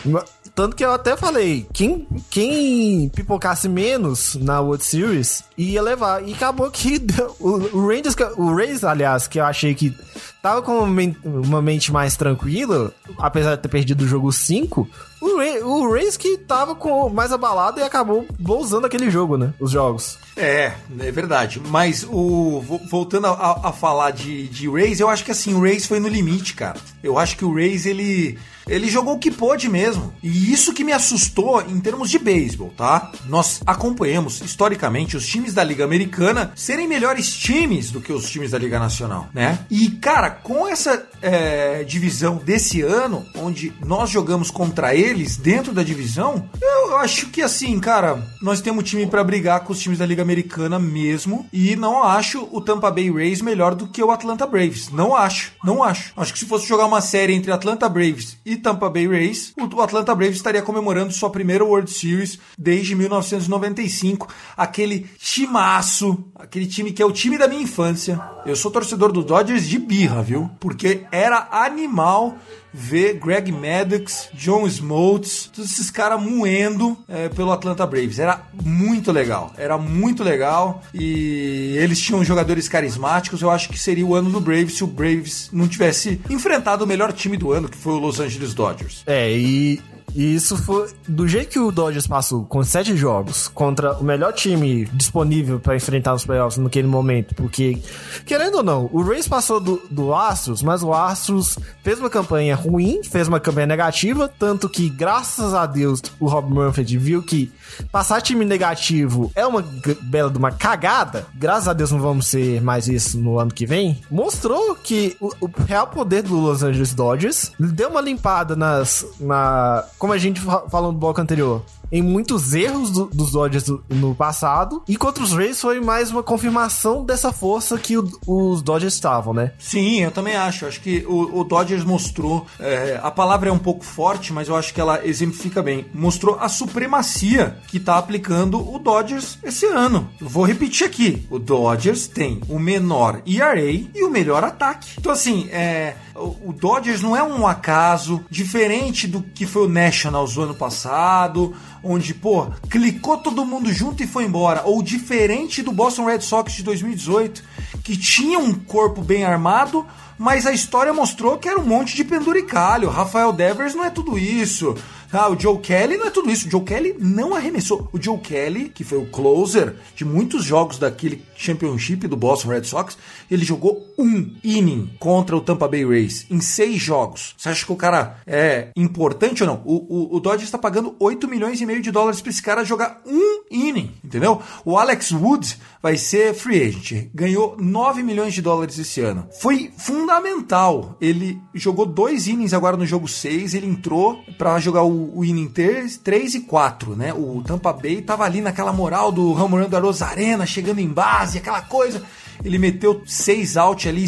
Tanto que eu até falei, quem, quem pipocasse menos na World Series ia levar. E acabou que o, Rangers, o Rays, aliás, que eu achei que tava com uma mente mais tranquila, apesar de ter perdido o jogo 5, o, Ray, o Rays que tava com mais abalado e acabou usando aquele jogo, né? Os jogos. É, é verdade. Mas o vo- voltando a, a- falar de, de Rays, eu acho que assim, o Rays foi no limite, cara. Eu acho que o Rays, ele, ele jogou o que pôde mesmo. E isso que me assustou em termos de beisebol, tá? Nós acompanhamos, historicamente, os times da Liga Americana serem melhores times do que os times da Liga Nacional, né? E, cara, com essa é, divisão desse ano, onde nós jogamos contra eles dentro da divisão, eu acho que assim, cara, nós temos time pra brigar com os times da Liga Americana mesmo. E não acho o Tampa Bay Rays melhor do que o Atlanta Braves. Não acho, não acho. Acho que se fosse jogar uma série entre Atlanta Braves e Tampa Bay Rays, o o Atlanta Braves estaria comemorando sua primeira World Series desde 1995. Aquele timaço, aquele time que é o time da minha infância. Eu sou torcedor do Dodgers de birra, viu? Porque era animal ver Greg Maddox, John Smoltz, todos esses caras moendo é, pelo Atlanta Braves. Era muito legal, era muito legal e eles tinham jogadores carismáticos. Eu acho que seria o ano do Braves se o Braves não tivesse enfrentado o melhor time do ano, que foi o Los Angeles Dodgers. É, e, e isso foi. Do jeito que o Dodgers passou com sete jogos contra o melhor time disponível pra enfrentar os playoffs naquele momento, porque, querendo ou não, o Rays passou do, do Astros, mas o Astros fez uma campanha ruim, fez uma campanha negativa, tanto que, graças a Deus, o Rob Manfred viu que passar time negativo é uma bela de uma cagada. Graças a Deus não vamos ser mais isso no ano que vem. Mostrou que o, o real poder do Los Angeles Dodgers deu uma limpada nas. Na, como a gente fa- falou no bloco anterior. Em muitos erros do- dos Dodgers do- no passado. E contra os Rays foi mais uma confirmação dessa força que o- os Dodgers estavam, né? Sim, eu também acho. Acho que o, o Dodgers mostrou. é, a palavra é um pouco forte, mas eu acho que ela exemplifica bem. Mostrou a supremacia que tá aplicando o Dodgers esse ano. Vou repetir aqui: o Dodgers tem o menor ERA e o melhor ataque. Então, assim, é, o, o Dodgers não é um acaso diferente do que foi o Nationals do ano passado. Onde, pô, clicou todo mundo junto e foi embora. Ou diferente do Boston Red Sox de 2018, que tinha um corpo bem armado, mas a história mostrou que era um monte de penduricalho. Rafael Devers não é tudo isso. Ah, o Joe Kelly não é tudo isso. O Joe Kelly não arremessou. O Joe Kelly, que foi o closer de muitos jogos daquele championship do Boston Red Sox, ele jogou um inning contra o Tampa Bay Rays em seis jogos. Você acha que o cara é importante ou não? O, o, o Dodgers está pagando 8 milhões e meio de dólares para esse cara jogar um inning, entendeu? O Alex Wood vai ser free agent. Ganhou 9 milhões de dólares esse ano. Foi fundamental. Ele jogou dois innings agora no jogo 6. Ele entrou para jogar o, o inning 3, 3 e 4, né? O Tampa Bay tava ali naquela moral do Ramon da Rosarena, chegando em base, aquela coisa. Ele meteu seis out ali,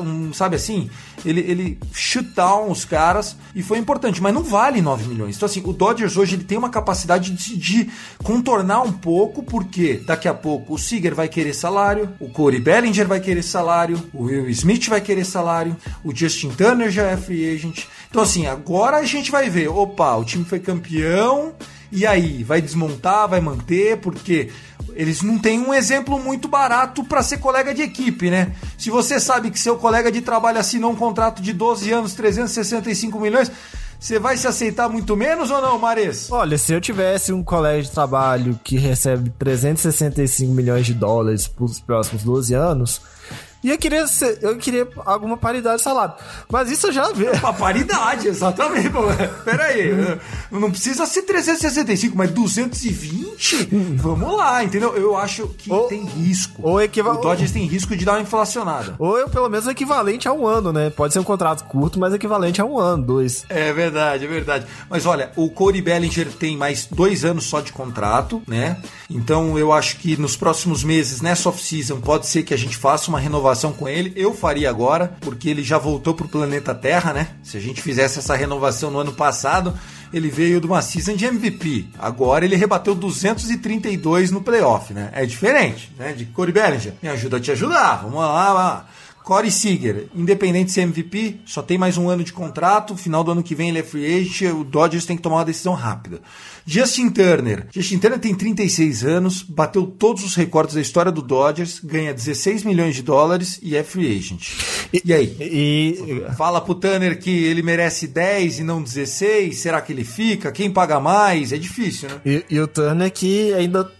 um, sabe assim? Ele, ele shoot down os caras e foi importante, mas não vale 9 milhões. Então, assim, o Dodgers hoje ele tem uma capacidade de, de contornar um pouco, porque daqui a pouco o Seager vai querer salário, o Corey Bellinger vai querer salário, o Will Smith vai querer salário, o Justin Turner já é free agent. Então, assim, agora a gente vai ver: opa, o time foi campeão. E aí, vai desmontar, vai manter, porque eles não têm um exemplo muito barato para ser colega de equipe, né? Se você sabe que seu colega de trabalho assinou um contrato de 12 anos, 365 milhões, você vai se aceitar muito menos ou não, Mares? Olha, se eu tivesse um colega de trabalho que recebe 365 milhões de dólares pelos próximos 12 anos, e eu queria, ser, eu queria alguma paridade de salário. Mas isso eu já vê. A paridade, exatamente. Pô. Pera aí. Não precisa ser 365, mas 220? Vamos lá, entendeu? Eu acho que Ou- tem risco. ou equiva- O Dodgers tem risco de dar uma inflacionada. Ou eu, pelo menos, equivalente a um ano, né? Pode ser um contrato curto, mas equivalente a um ano, dois. É verdade, é verdade. Mas olha, o Corey Bellinger tem mais dois anos só de contrato, né? Então eu acho que nos próximos meses, nessa off-season, pode ser que a gente faça uma renovação com ele. Eu faria agora, porque ele já voltou pro planeta Terra, né? Se a gente fizesse essa renovação no ano passado, ele veio de uma season de MVP. Agora ele rebateu 232 no playoff, né? É diferente, né? De Corey Bellinger. Me ajuda a te ajudar. Vamos lá, vamos lá. Corey Seager, independente de MVP, só tem mais um ano de contrato. Final do ano que vem ele é free agent. O Dodgers tem que tomar uma decisão rápida. Justin Turner. Justin Turner tem 36 anos, bateu todos os recordes da história do Dodgers, ganha 16 milhões de dólares e é free agent. E, aí? E. Fala pro Turner que ele merece 10 e não 16. Será que ele fica? Quem paga mais? É difícil, né? E, e o Turner que ainda.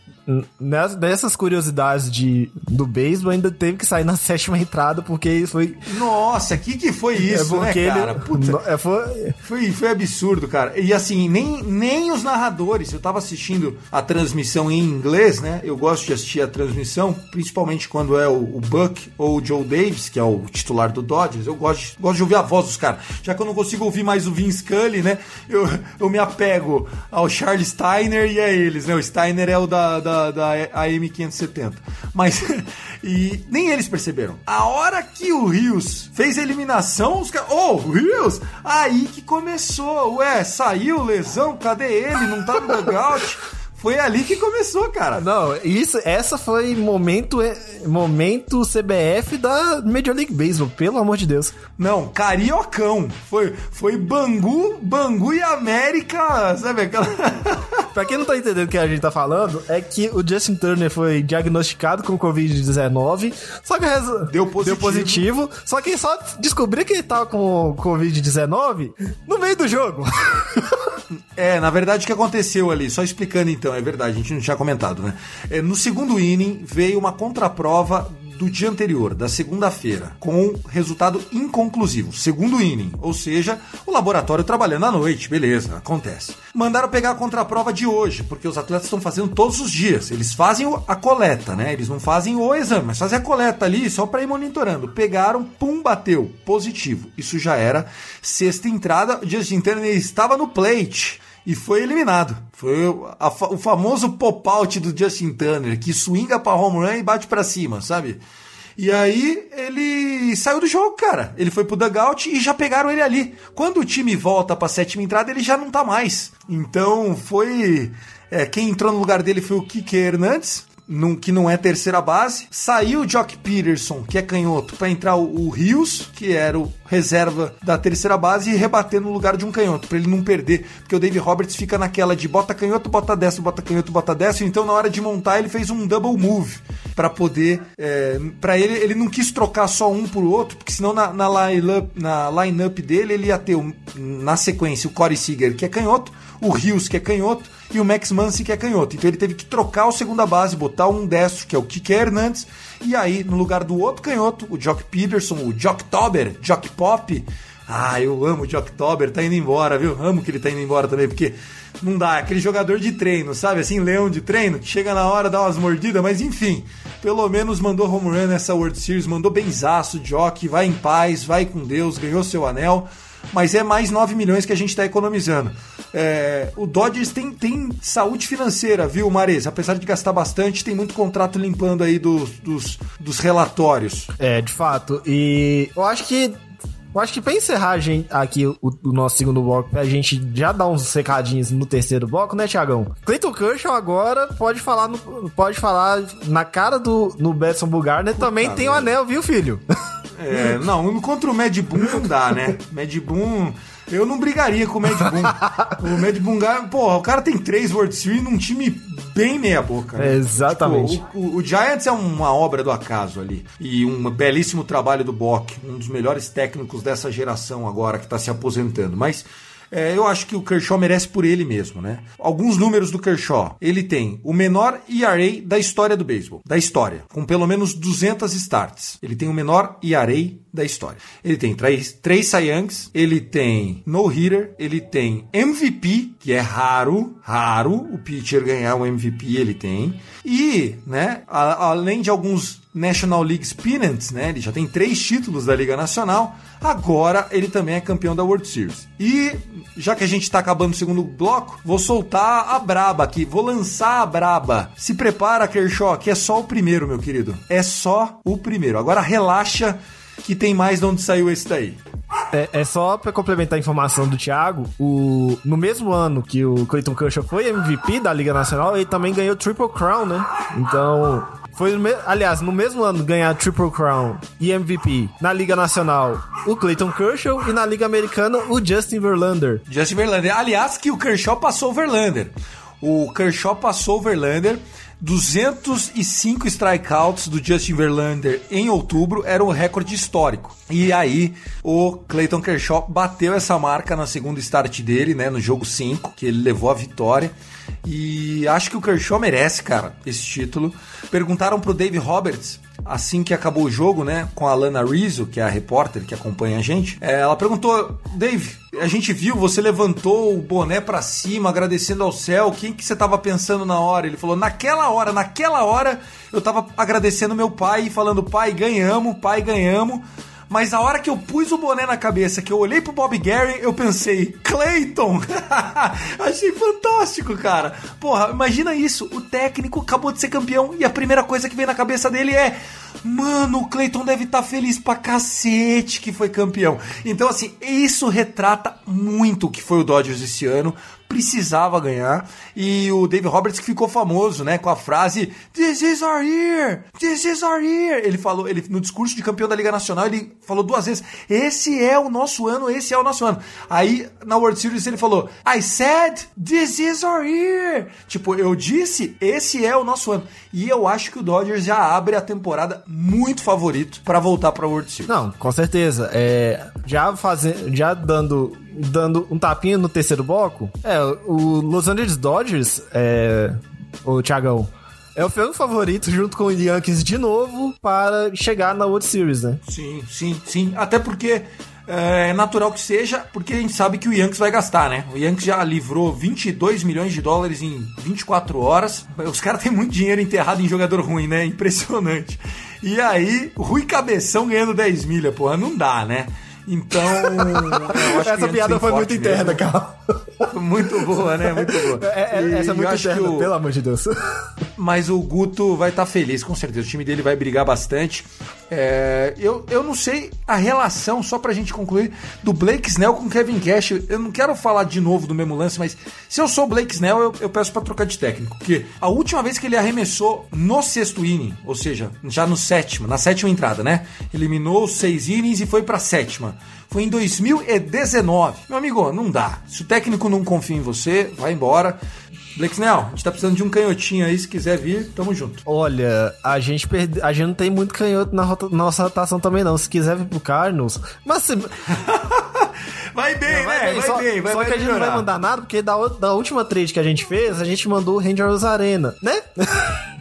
Nessas, dessas curiosidades de, do beisebol, ainda teve que sair na sétima entrada, porque foi. Nossa, que que foi isso, é né, porque cara? ele. Puta. é, foi, Foi, foi absurdo, cara. E assim, nem, nem os narradores. Eu tava assistindo a transmissão em inglês, né? Eu gosto de assistir a transmissão, principalmente quando é o, o Buck ou o Joe Davis, que é o titular do Dodgers. Eu gosto, de- gosto de ouvir a voz dos caras. Já que eu não consigo ouvir mais o Vin Scully, né? Eu, eu me apego ao Charles Steiner e a eles, né? O Steiner é o da, da, da AM570. Mas. E nem eles perceberam. A hora que o Rios fez a eliminação, os caras. Oh, Rios! Aí que começou. Ué, saiu, lesão, cadê ele? Não tá no dugout. Foi ali que começou, cara. Não, isso, essa foi momento, é, momento CBF da Major League Baseball, pelo amor de Deus. Não, cariocão. Foi, foi Bangu, Bangu e América, sabe aquela. Pra quem não tá entendendo o que a gente tá falando, é que o Justin Turner foi diagnosticado com Covid-19, só que Deu positivo. deu positivo, só que só descobriu que ele tava com Covid-19 no meio do jogo. É, na verdade, o que aconteceu ali? Só explicando então, é verdade, a gente não tinha comentado, né? É, no segundo inning veio uma contraprova do dia anterior, da segunda-feira, com resultado inconclusivo. Segundo inning, ou seja, o laboratório trabalhando à noite, beleza, acontece. Mandaram pegar a contraprova de hoje, porque os atletas estão fazendo todos os dias. Eles fazem a coleta, né? Eles não fazem o exame, mas fazem a coleta ali só para ir monitorando. Pegaram, pum, bateu, positivo. Isso já era sexta entrada. O Justin Turner estava no plate e foi eliminado. Foi o, a o famoso pop-out do Justin Turner, que swinga pra home run e bate pra cima, sabe? E aí ele saiu do jogo, cara. Ele foi pro dugout e já pegaram ele ali. Quando o time volta pra sétima entrada, ele já não tá mais. Então foi. é, quem entrou no lugar dele foi o Kike Hernandes. num- que não é terceira base. Saiu o Jock Peterson, que é canhoto, pra entrar o, o Rios, que era o reserva da terceira base, e rebater no lugar de um canhoto, pra ele não perder. Porque o Dave Roberts fica naquela de bota canhoto, bota destro, bota canhoto, bota destro. Então, na hora de montar, ele fez um double move pra poder. É, para ele, ele não quis trocar só um por outro, porque senão na, na line-up na line-up dele ele ia ter na sequência o Corey Seager, que é canhoto, o Rios, que é canhoto, e o Max Muncy, que é canhoto. Então ele teve que trocar o segunda base, botar um destro, que é o Kike Hernandes, e aí no lugar do outro canhoto, o Jock Peterson, o Jock Tober, Jock Pop. Ah, eu amo o Jock Tober, tá indo embora, viu? Amo que ele tá indo embora também, porque não dá, é aquele jogador de treino, sabe? Assim, leão de treino, que chega na hora, dá umas mordidas, mas enfim, pelo menos mandou home run nessa World Series, mandou benzaço, Jock, vai em paz, vai com Deus, ganhou seu anel, mas é mais 9 milhões que a gente está economizando. É, o Dodgers tem, tem saúde financeira, viu, Mares? Apesar de gastar bastante, tem muito contrato limpando aí dos, dos, dos relatórios. É, de fato. E eu acho que eu acho que pra encerrar a gente, aqui o, o, nosso segundo bloco, pra gente já dar uns secadinhos no terceiro bloco, né, Tiagão? Clayton Kershaw agora pode falar, no, pode falar na cara do no Betson Bugarner, também tem o anel, viu, filho? É, não, contra o Mad Boom não dá, né? Mad Boom eu não brigaria com o Mad Boom. o Mad Boom, porra, o cara tem três World Series num time bem meia boca. Né? exatamente. Tipo, o, o, o, Giants é uma obra do acaso ali. E um belíssimo trabalho do Bock, um dos melhores técnicos dessa geração agora que está se aposentando. Mas é, eu acho que o Kershaw merece por ele mesmo, né? Alguns números do Kershaw. Ele tem o menor ERA da história do beisebol. Da história. Com pelo menos 200 starts. Ele tem o menor ERA da história. Ele tem três, três Youngs, ele tem no-hitter, ele tem MVP, que é raro, raro o pitcher ganhar um MVP, ele tem. E, né, a, além de alguns National League Pennants, né? Ele já tem três títulos da Liga Nacional. Agora ele também é campeão da World Series. E já que a gente está acabando o segundo bloco, vou soltar a braba aqui, vou lançar a braba. Se prepara, Kershaw, que é só o primeiro, meu querido. É só o primeiro. Agora relaxa que tem mais de onde saiu esse daí. É, é só para complementar a informação do Thiago, o, no mesmo ano que o Clayton Kershaw foi MVP da Liga Nacional, ele também ganhou Triple Crown, né? Então, foi, no aliás, no mesmo ano ganhar Triple Crown e MVP na Liga Nacional, o Clayton Kershaw e na Liga Americana, o Justin Verlander. Justin Verlander. Aliás, que o Kershaw passou o Verlander. O Kershaw passou o Verlander. 205 strikeouts do Justin Verlander em outubro era um recorde histórico. E aí o Clayton Kershaw bateu essa marca na segunda start dele, né, no jogo 5, que ele levou a vitória. E acho que o Kershaw merece, cara, esse título. Perguntaram pro Dave Roberts, assim que acabou o jogo, né, com a Lana Rizzo, que é a repórter que acompanha a gente. É, ela perguntou: Dave, a gente viu, você levantou o boné para cima, agradecendo ao céu. Quem que você tava pensando na hora? Ele falou: naquela hora, naquela hora, eu tava agradecendo meu pai e falando: pai, ganhamos, pai, ganhamos. Mas a hora que eu pus o boné na cabeça, que eu olhei pro Bob Gary, eu pensei, Clayton! Achei fantástico, cara. Porra, imagina isso. O técnico acabou de ser campeão e a primeira coisa que vem na cabeça dele é. Mano, o Clayton deve estar tá feliz pra cacete que foi campeão. Então, assim, isso retrata muito o que foi o Dodgers esse ano precisava ganhar. E o Dave Roberts ficou famoso, né, com a frase This is our year! This is our year! Ele falou, ele no discurso de campeão da Liga Nacional, ele falou duas vezes: "Esse é o nosso ano, esse é o nosso ano". Aí na World Series ele falou: "I said this is our year". Tipo, eu disse, esse é o nosso ano. E eu acho que o Dodgers já abre a temporada muito favorito para voltar para World Series. Não, com certeza. É, já fazendo, já dando dando um tapinha no terceiro bloco, é, o Los Angeles Dodgers, é, o Thiagão, é o meu favorito junto com o Yankees de novo para chegar na World Series, né? Sim, sim, sim. Até porque é natural que seja, porque a gente sabe que o Yankees vai gastar, né? O Yankees já livrou 22 milhões de dólares em 24 horas. Os caras têm muito dinheiro enterrado em jogador ruim, né? Impressionante. E aí, Rui Cabeção ganhando 10 milha, porra, não dá, né? Então. essa piada foi muito interna, cara. Muito boa, né? Muito boa. É, é, essa é muito interna, o... pelo amor de Deus. Mas o Guto vai estar tá feliz, com certeza. O time dele vai brigar bastante. É, eu, eu não sei a relação, só pra gente concluir, do Blake Snell com Kevin Cash. Eu não quero falar de novo do mesmo lance, mas se eu sou o Blake Snell, eu, eu peço pra trocar de técnico. Porque a última vez que ele arremessou no sexto inning, ou seja, já no sétimo, na sétima entrada, né? Eliminou os seis innings e foi pra sétima. Foi em 2019. Meu amigo, não dá. Se o técnico não confia em você, vai embora. Blake Snell, a gente tá precisando de um canhotinho aí, se quiser vir, tamo junto. Olha, a gente perde... a gente não tem muito canhoto na rota... nossa rotação também não. Se quiser vir pro Carlos, mas se... Vai bem, Vai né? bem, Vai só, bem, vai só vai que a gente não vai mandar nada, porque da, da última trade que a gente fez, a gente mandou o Rangers Arena, né?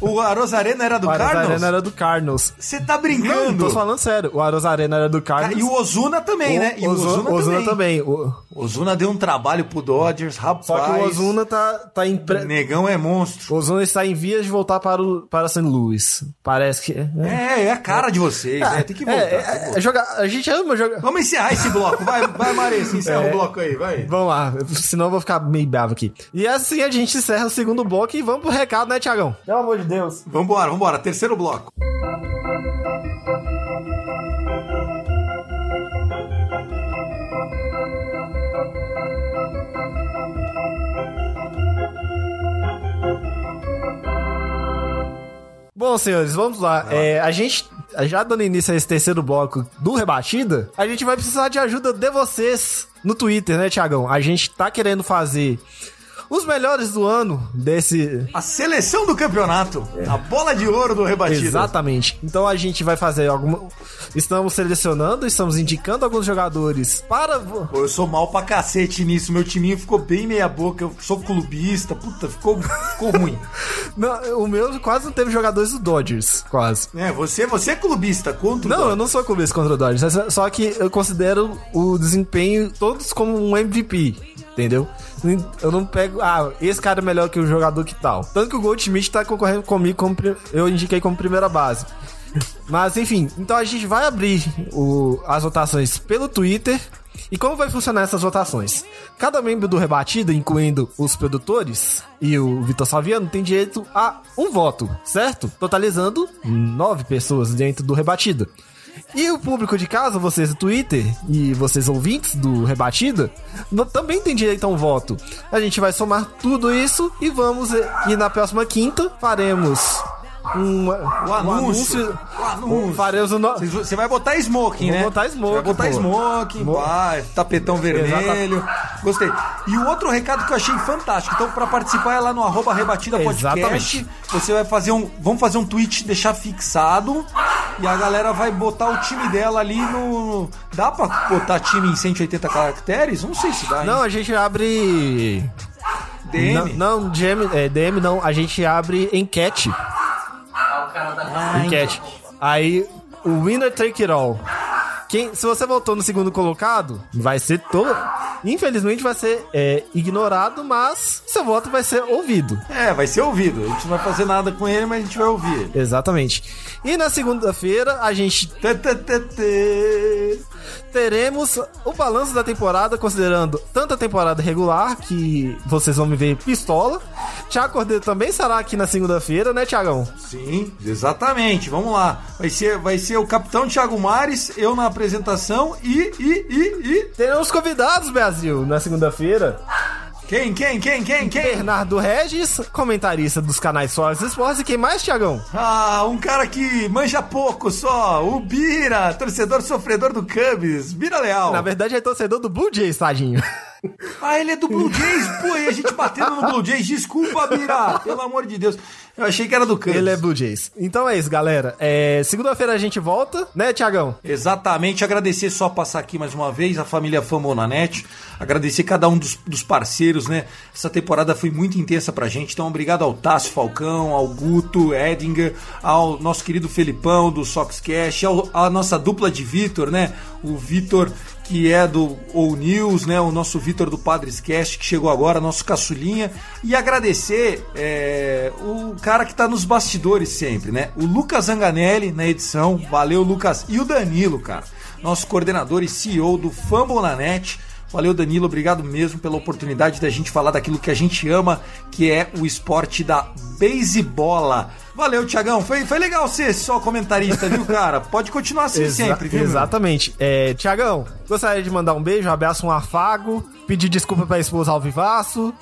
O Aros Arena era do o Aros? Arena era do Cardinals. Você tá Não, brincando? tô falando sério. O Aros Arena era do Ah, Cardinals. e o Ozuna também, né? E o Ozuna, Ozuna também. O- Ozuna deu um trabalho pro Dodgers, rapaz. Só que o Ozuna tá, tá em. Negão é monstro. O Ozuna está em vias de voltar para, o, para St. Louis. Parece que... É, É, é a cara de vocês, né? Tem que voltar. é, é, voltar. jogar, a gente ama jogar... Vamos encerrar esse bloco. Vai, vai Maressa, encerra É. o bloco aí, vai. Vamos lá, senão eu vou ficar meio bravo aqui. E assim a gente encerra o segundo bloco e vamos pro recado, né, Tiagão? Pelo amor de Deus. Vambora, vambora. Terceiro bloco. Bom, senhores, vamos lá. É, a gente, já dando início a esse terceiro bloco do Rebatida, a gente vai precisar de ajuda de vocês no Twitter, né, Tiagão? A gente tá querendo fazer os melhores do ano desse. A seleção do campeonato. A bola de ouro do rebatido. Exatamente. Então a gente vai fazer alguma. Estamos selecionando, estamos indicando alguns jogadores para. Pô, eu sou mal pra cacete nisso. Meu timinho ficou bem meia boca. Eu sou clubista. Puta, ficou, ficou ruim. Não, o meu quase não teve jogadores do Dodgers, quase. É, você, você é clubista. Contra o Não, eu não sou clubista contra o Dodgers, é só que eu considero o desempenho todos como um MVP, entendeu? Eu não pego, ah, esse cara é melhor que o jogador que tal. Tanto que o Goldschmidt tá concorrendo comigo, como, eu indiquei como primeira base. Mas enfim, então a gente vai abrir o- as votações pelo Twitter. E como vai funcionar essas votações? Cada membro do Rebatida, incluindo os produtores e o Vitor Salviano, tem direito a um voto, certo? Totalizando nove pessoas dentro do Rebatida. E o público de casa, vocês do Twitter e vocês ouvintes do Rebatida, também tem direito a um voto. A gente vai somar tudo isso e vamos. eh, E na próxima quinta faremos uma, O um anúncio. O anúncio. Faremos o no... Você vai botar smoking, Vou né? botar smoking, vai botar pô. smoking, Mo- vai, tapetão vermelho. Gostei. E o outro recado que eu achei fantástico. Então, pra participar é lá no arroba rebatida podcast. Exatamente. Você vai fazer um. Vamos fazer um tweet, deixar fixado. E a galera vai botar o time dela ali no. Dá pra botar time em 180 caracteres? Não sei se dá. hein? Não, a gente abre. DM. Não, não DM, é, DM não, a gente abre enquete. Enquete. Aí, o winner take it all. Quem, se você votou no segundo colocado, vai ser todo. Infelizmente vai ser é, ignorado, mas seu voto vai ser ouvido. É, vai ser ouvido. A gente não vai fazer nada com ele, mas a gente vai ouvir. Exatamente. E na segunda-feira a gente Tê, tê, tê, tê. teremos o balanço da temporada, considerando tanto a temporada regular, que vocês vão me ver pistola. Thiago Cordeiro também estará aqui na segunda-feira, né, Tiagão? Sim, exatamente. Vamos lá. Vai ser, vai ser o capitão Thiago Mares, eu na apresentação e, e, e, e. Teremos convidados, Brasil, na segunda-feira. Quem, quem, quem, quem, quem? Bernardo Regis, comentarista dos canais Soares Esportes. E quem mais, Tiagão? Ah, um cara que manja pouco só. O Bira, torcedor sofredor do Cubs. Bira Leal. Na verdade, é torcedor do Blue Jays, tadinho. Ah, ele é do Blue Jays. Pô, e a gente batendo no Blue Jays. Desculpa, Bira. Pelo amor de Deus. Eu achei que era do Cubs. Ele é Blue Jays. Então é isso, galera. É, Segunda-feira a gente volta, né, Tiagão? Exatamente, agradecer só passar aqui mais uma vez a família Famonanet, agradecer cada um dos, dos parceiros, né? Essa temporada foi muito intensa pra gente, então obrigado ao Tássio Falcão, ao Guto, Edinger, ao nosso querido Felipão do Soxcast, ao, à nossa dupla de Vitor, né? O Vitor que é do O News, né? O nosso Vitor do Padres Cast, que chegou agora, nosso caçulinha. E agradecer é, o cara que tá nos bastidores sempre, né? O Lucas Zanganelli na edição. Valeu, Lucas. E o Danilo, cara. Nosso coordenador e CEO do Fumble na Net. Valeu, Danilo. Obrigado mesmo pela oportunidade da gente falar daquilo que a gente ama, que é o esporte da beisebola. Valeu, Tiagão. Foi, foi legal ser só comentarista, viu, cara? Pode continuar assim sempre, viu? Exatamente. É, Tiagão, gostaria de mandar um beijo, um abraço, um afago, pedir desculpa pra esposa ao vivaço.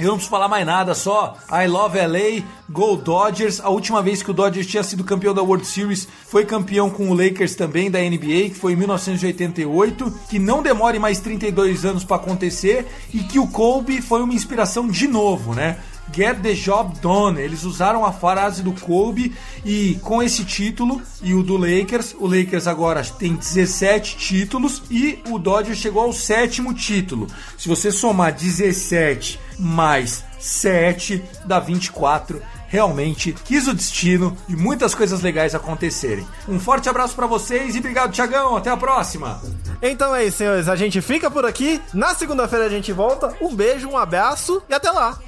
Eu não preciso falar mais nada, só I love LA, Go Dodgers. A última vez que o Dodgers tinha sido campeão da World Series foi campeão com o Lakers também da NBA, que foi em 1988. Que não demore mais 32 anos pra acontecer e que o Kobe foi uma inspiração de novo, né? Get the Job Done. Eles usaram a frase do Kobe e com esse título e o do Lakers, o Lakers agora tem 17 títulos e o Dodgers chegou ao sétimo título. Se você somar 17 mais 7 dá 24 realmente quis o destino e muitas coisas legais acontecerem. Um forte abraço para vocês e obrigado, Tiagão. Até a próxima. Então é isso, senhores. A gente fica por aqui. Na segunda-feira a gente volta. Um beijo, um abraço e até lá.